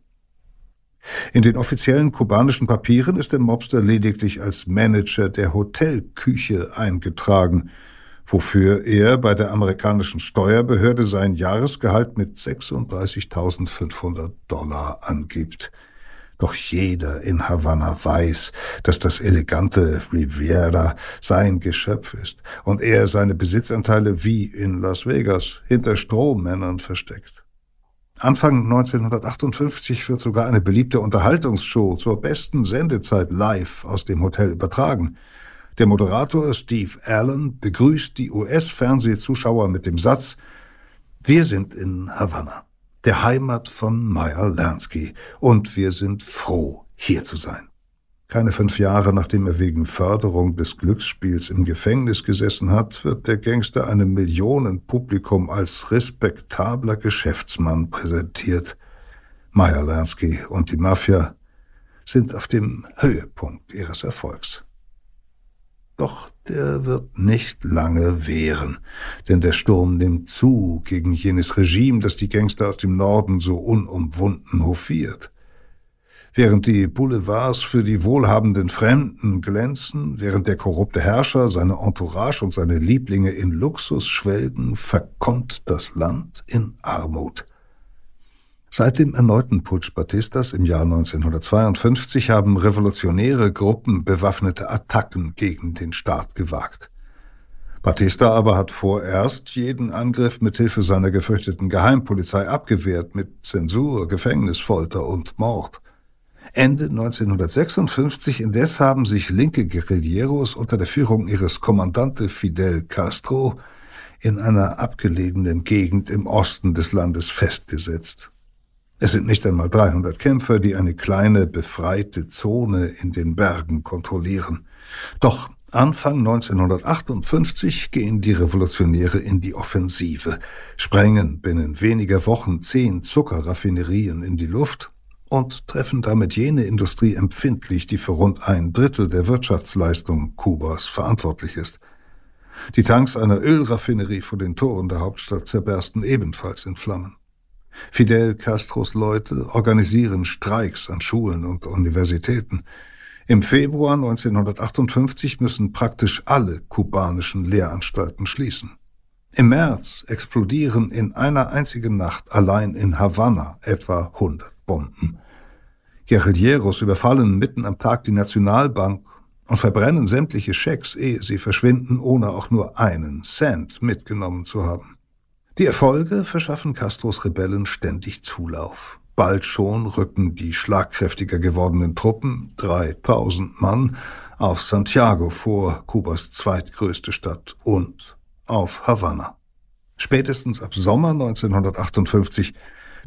In den offiziellen kubanischen Papieren ist der Mobster lediglich als Manager der Hotelküche eingetragen – wofür er bei der amerikanischen Steuerbehörde sein Jahresgehalt mit 36.500 Dollar angibt. Doch jeder in Havanna weiß, dass das elegante Riviera sein Geschöpf ist und er seine Besitzanteile wie in Las Vegas hinter Strohmännern versteckt. Anfang 1958 wird sogar eine beliebte Unterhaltungsshow zur besten Sendezeit live aus dem Hotel übertragen. Der Moderator Steve Allen begrüßt die US-Fernsehzuschauer mit dem Satz Wir sind in Havanna, der Heimat von Meyer Lansky, und wir sind froh, hier zu sein. Keine fünf Jahre nachdem er wegen Förderung des Glücksspiels im Gefängnis gesessen hat, wird der Gangster einem Millionenpublikum als respektabler Geschäftsmann präsentiert. Meyer Lansky und die Mafia sind auf dem Höhepunkt ihres Erfolgs. Doch der wird nicht lange währen, denn der Sturm nimmt zu gegen jenes Regime, das die Gangster aus dem Norden so unumwunden hofiert. Während die Boulevards für die wohlhabenden Fremden glänzen, während der korrupte Herrscher, seine Entourage und seine Lieblinge in Luxus schwelgen, verkommt das Land in Armut. Seit dem erneuten Putsch Batistas im Jahr 1952 haben revolutionäre Gruppen bewaffnete Attacken gegen den Staat gewagt. Batista aber hat vorerst jeden Angriff mit Hilfe seiner gefürchteten Geheimpolizei abgewehrt mit Zensur, Gefängnisfolter und Mord. Ende 1956 indes haben sich linke Guerilleros unter der Führung ihres Kommandante Fidel Castro in einer abgelegenen Gegend im Osten des Landes festgesetzt. Es sind nicht einmal 300 Kämpfer, die eine kleine, befreite Zone in den Bergen kontrollieren. Doch Anfang 1958 gehen die Revolutionäre in die Offensive, sprengen binnen weniger Wochen zehn Zuckerraffinerien in die Luft und treffen damit jene Industrie empfindlich, die für rund ein Drittel der Wirtschaftsleistung Kubas verantwortlich ist. Die Tanks einer Ölraffinerie vor den Toren der Hauptstadt zerbersten ebenfalls in Flammen. Fidel Castros Leute organisieren Streiks an Schulen und Universitäten. Im Februar 1958 müssen praktisch alle kubanischen Lehranstalten schließen. Im März explodieren in einer einzigen Nacht allein in Havanna etwa 100 Bomben. Guerilleros überfallen mitten am Tag die Nationalbank und verbrennen sämtliche Schecks, ehe sie verschwinden, ohne auch nur einen Cent mitgenommen zu haben. Die Erfolge verschaffen Castros Rebellen ständig Zulauf. Bald schon rücken die schlagkräftiger gewordenen Truppen, 3000 Mann, auf Santiago vor, Kubas zweitgrößte Stadt, und auf Havanna. Spätestens ab Sommer 1958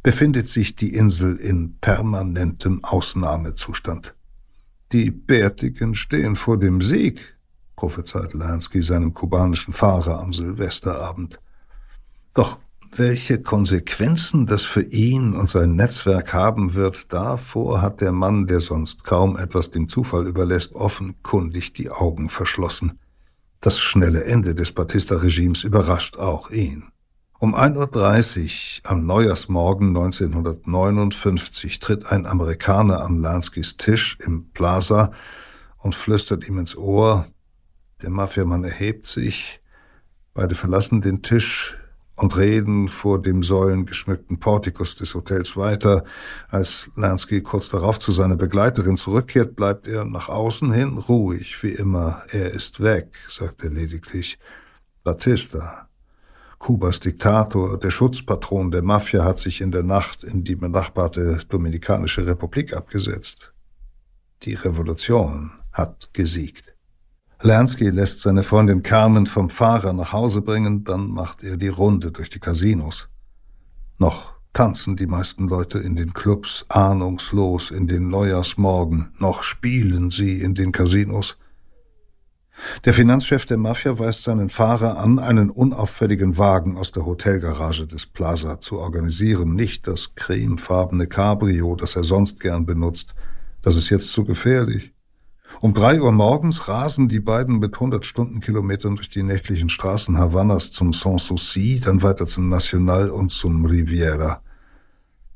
befindet sich die Insel in permanentem Ausnahmezustand. Die Bärtigen stehen vor dem Sieg, prophezeit Lansky seinem kubanischen Fahrer am Silvesterabend. Doch welche Konsequenzen das für ihn und sein Netzwerk haben wird, davor hat der Mann, der sonst kaum etwas dem Zufall überlässt, offenkundig die Augen verschlossen. Das schnelle Ende des Batista-Regimes überrascht auch ihn. Um 1.30 Uhr am Neujahrsmorgen 1959 tritt ein Amerikaner an Lanskys Tisch im Plaza und flüstert ihm ins Ohr. Der Mafiamann erhebt sich. Beide verlassen den Tisch, und reden vor dem säulengeschmückten Portikus des Hotels weiter. Als Lansky kurz darauf zu seiner Begleiterin zurückkehrt, bleibt er nach außen hin ruhig, wie immer. Er ist weg, sagt er lediglich. Batista, Kubas Diktator, der Schutzpatron der Mafia, hat sich in der Nacht in die benachbarte Dominikanische Republik abgesetzt. Die Revolution hat gesiegt. Lansky lässt seine Freundin Carmen vom Fahrer nach Hause bringen, dann macht er die Runde durch die Casinos. Noch tanzen die meisten Leute in den Clubs ahnungslos in den Neujahrsmorgen, noch spielen sie in den Casinos. Der Finanzchef der Mafia weist seinen Fahrer an, einen unauffälligen Wagen aus der Hotelgarage des Plaza zu organisieren, nicht das cremefarbene Cabrio, das er sonst gern benutzt. Das ist jetzt zu gefährlich. Um drei Uhr morgens rasen die beiden mit 100 Stundenkilometern durch die nächtlichen Straßen Havannas zum Sanssouci, dann weiter zum National und zum Riviera.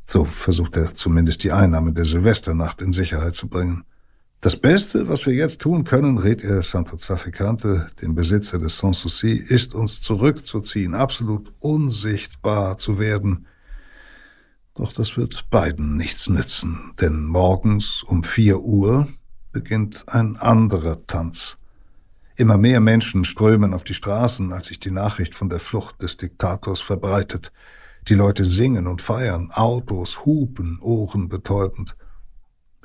So versucht er zumindest die Einnahme der Silvesternacht in Sicherheit zu bringen. Das Beste, was wir jetzt tun können, rät er Santo Traficante, dem Besitzer des Sanssouci, ist uns zurückzuziehen, absolut unsichtbar zu werden. Doch das wird beiden nichts nützen, denn morgens um vier Uhr beginnt ein anderer Tanz. Immer mehr Menschen strömen auf die Straßen, als sich die Nachricht von der Flucht des Diktators verbreitet. Die Leute singen und feiern, Autos hupen, Ohren betäubend.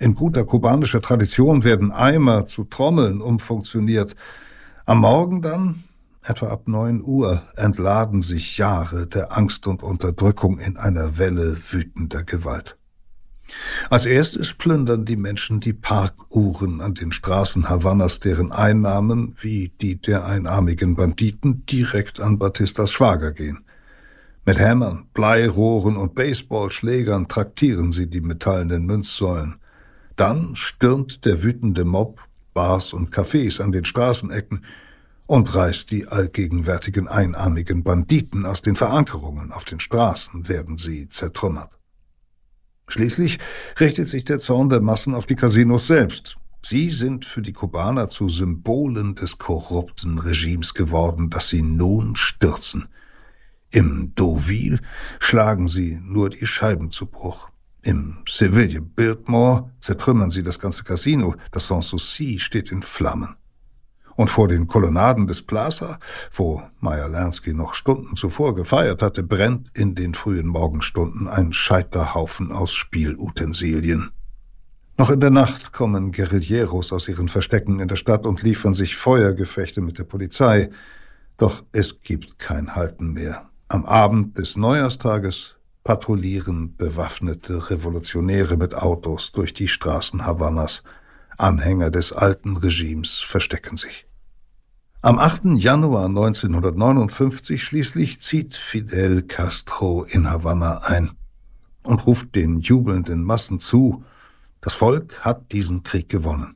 In guter kubanischer Tradition werden Eimer zu Trommeln umfunktioniert. Am Morgen dann, etwa ab neun Uhr, entladen sich Jahre der Angst und Unterdrückung in einer Welle wütender Gewalt. Als erstes plündern die Menschen die Parkuhren an den Straßen Havannas, deren Einnahmen, wie die der einarmigen Banditen, direkt an Batistas Schwager gehen. Mit Hämmern, Bleirohren und Baseballschlägern traktieren sie die metallenen Münzsäulen. Dann stürmt der wütende Mob Bars und Cafés an den Straßenecken und reißt die allgegenwärtigen einarmigen Banditen aus den Verankerungen. Auf den Straßen werden sie zertrümmert. Schließlich richtet sich der Zorn der Massen auf die Casinos selbst. Sie sind für die Kubaner zu Symbolen des korrupten Regimes geworden, das sie nun stürzen. Im Deauville schlagen sie nur die Scheiben zu Bruch. Im Seville Biltmore zertrümmern sie das ganze Casino. Das Sanssouci steht in Flammen. Und vor den Kolonnaden des Plaza, wo Meyer Lansky noch Stunden zuvor gefeiert hatte, brennt in den frühen Morgenstunden ein Scheiterhaufen aus Spielutensilien. Noch in der Nacht kommen Guerilleros aus ihren Verstecken in der Stadt und liefern sich Feuergefechte mit der Polizei. Doch es gibt kein Halten mehr. Am Abend des Neujahrstages patrouillieren bewaffnete Revolutionäre mit Autos durch die Straßen Havannas. Anhänger des alten Regimes verstecken sich. Am 8. Januar 1959 schließlich zieht Fidel Castro in Havanna ein und ruft den jubelnden Massen zu, das Volk hat diesen Krieg gewonnen.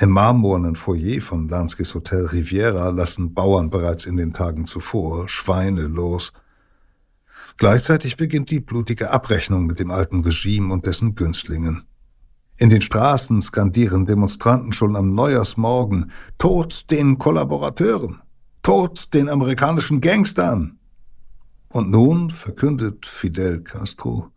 Im marmornen Foyer von Lanskis Hotel Riviera lassen Bauern bereits in den Tagen zuvor Schweine los. Gleichzeitig beginnt die blutige Abrechnung mit dem alten Regime und dessen Günstlingen. In den Straßen skandieren Demonstranten schon am Neujahrsmorgen Tod den Kollaborateuren, Tod den amerikanischen Gangstern. Und nun verkündet Fidel Castro,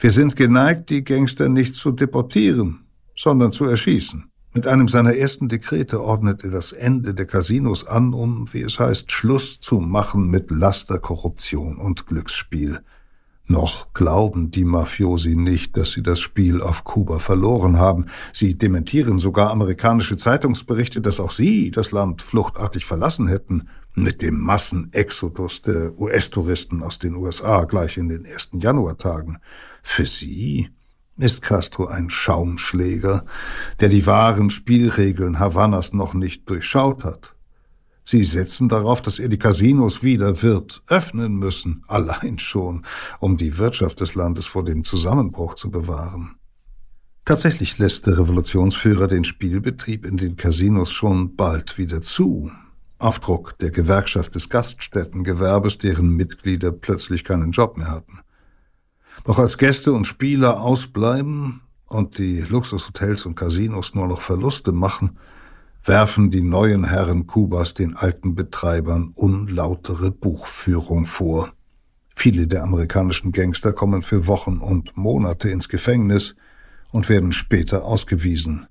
wir sind geneigt, die Gangster nicht zu deportieren, sondern zu erschießen. Mit einem seiner ersten Dekrete ordnet er das Ende der Casinos an, um, wie es heißt, Schluss zu machen mit Laster, Korruption und Glücksspiel. Noch glauben die Mafiosi nicht, dass sie das Spiel auf Kuba verloren haben. Sie dementieren sogar amerikanische Zeitungsberichte, dass auch sie das Land fluchtartig verlassen hätten, mit dem Massenexodus der US-Touristen aus den USA gleich in den ersten Januartagen. Für sie ist Castro ein Schaumschläger, der die wahren Spielregeln Havannas noch nicht durchschaut hat. Sie setzen darauf, dass er die Casinos wieder wird öffnen müssen, allein schon, um die Wirtschaft des Landes vor dem Zusammenbruch zu bewahren. Tatsächlich lässt der Revolutionsführer den Spielbetrieb in den Casinos schon bald wieder zu. Auf Druck der Gewerkschaft des Gaststättengewerbes, deren Mitglieder plötzlich keinen Job mehr hatten. Doch als Gäste und Spieler ausbleiben und die Luxushotels und Casinos nur noch Verluste machen, werfen die neuen Herren Kubas den alten Betreibern unlautere Buchführung vor. Viele der amerikanischen Gangster kommen für Wochen und Monate ins Gefängnis und werden später ausgewiesen.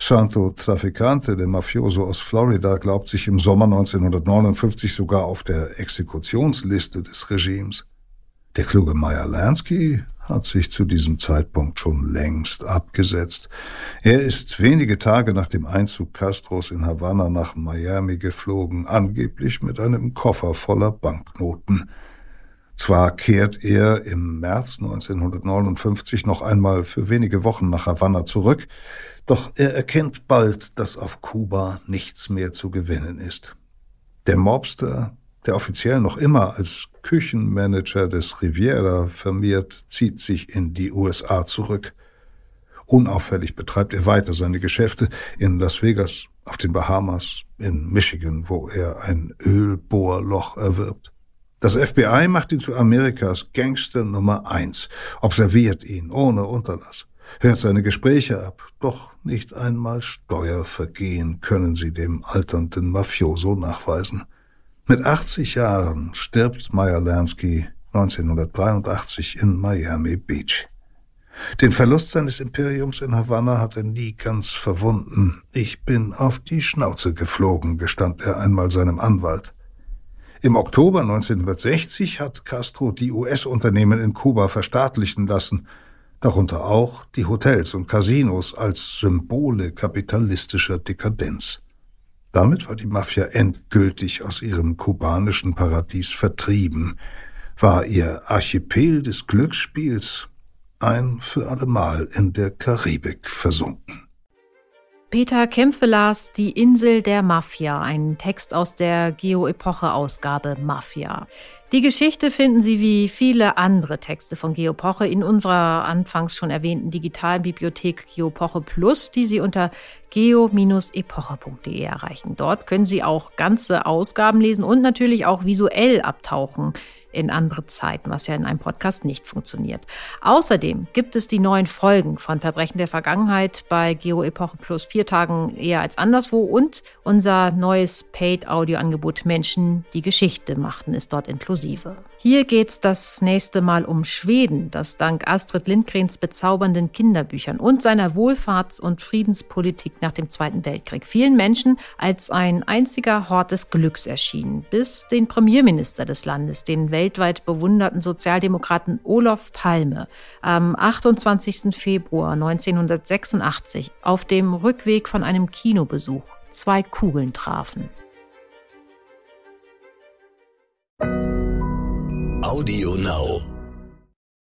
Santo Traficante, der Mafioso aus Florida, glaubt sich im Sommer 1959 sogar auf der Exekutionsliste des Regimes. Der kluge Meyer Lansky hat sich zu diesem Zeitpunkt schon längst abgesetzt. Er ist wenige Tage nach dem Einzug Castros in Havanna nach Miami geflogen, angeblich mit einem Koffer voller Banknoten. Zwar kehrt er im März 1959 noch einmal für wenige Wochen nach Havanna zurück, doch er erkennt bald, dass auf Kuba nichts mehr zu gewinnen ist. Der Mobster, der offiziell noch immer als Küchenmanager des Riviera firmiert, zieht sich in die USA zurück. Unauffällig betreibt er weiter seine Geschäfte in Las Vegas, auf den Bahamas, in Michigan, wo er ein Ölbohrloch erwirbt. Das FBI macht ihn zu Amerikas Gangster Nummer eins, observiert ihn ohne Unterlass, hört seine Gespräche ab, doch nicht einmal Steuervergehen können sie dem alternden Mafioso nachweisen. Mit 80 Jahren stirbt Meyer Lansky 1983 in Miami Beach. Den Verlust seines Imperiums in Havanna hat er nie ganz verwunden. Ich bin auf die Schnauze geflogen, gestand er einmal seinem Anwalt. Im Oktober 1960 hat Castro die US-Unternehmen in Kuba verstaatlichen lassen, darunter auch die Hotels und Casinos als Symbole kapitalistischer Dekadenz. Damit war die Mafia endgültig aus ihrem kubanischen Paradies vertrieben, war ihr Archipel des Glücksspiels ein für allemal in der Karibik versunken. Peter Kämpfe las Die Insel der Mafia, ein Text aus der Geo-Epoche-Ausgabe Mafia. Die Geschichte finden Sie wie viele andere Texte von Geopoche in unserer anfangs schon erwähnten digitalen Bibliothek Geopoche Plus, die Sie unter geo-epoche.de erreichen. Dort können Sie auch ganze Ausgaben lesen und natürlich auch visuell abtauchen in andere Zeiten, was ja in einem Podcast nicht funktioniert. Außerdem gibt es die neuen Folgen von Verbrechen der Vergangenheit bei Geo Epoche Plus vier Tagen eher als anderswo und unser neues Paid-Audio-Angebot Menschen, die Geschichte machten, ist dort inklusive. Hier geht's das nächste Mal um Schweden, das dank Astrid Lindgrens bezaubernden Kinderbüchern und seiner Wohlfahrts- und Friedenspolitik nach dem Zweiten Weltkrieg vielen Menschen als ein einziger Hort des Glücks erschien, bis den Premierminister des Landes, den weltweit bewunderten Sozialdemokraten Olof Palme, am 28. Februar 1986 auf dem Rückweg von einem Kinobesuch zwei Kugeln trafen. Audio Now.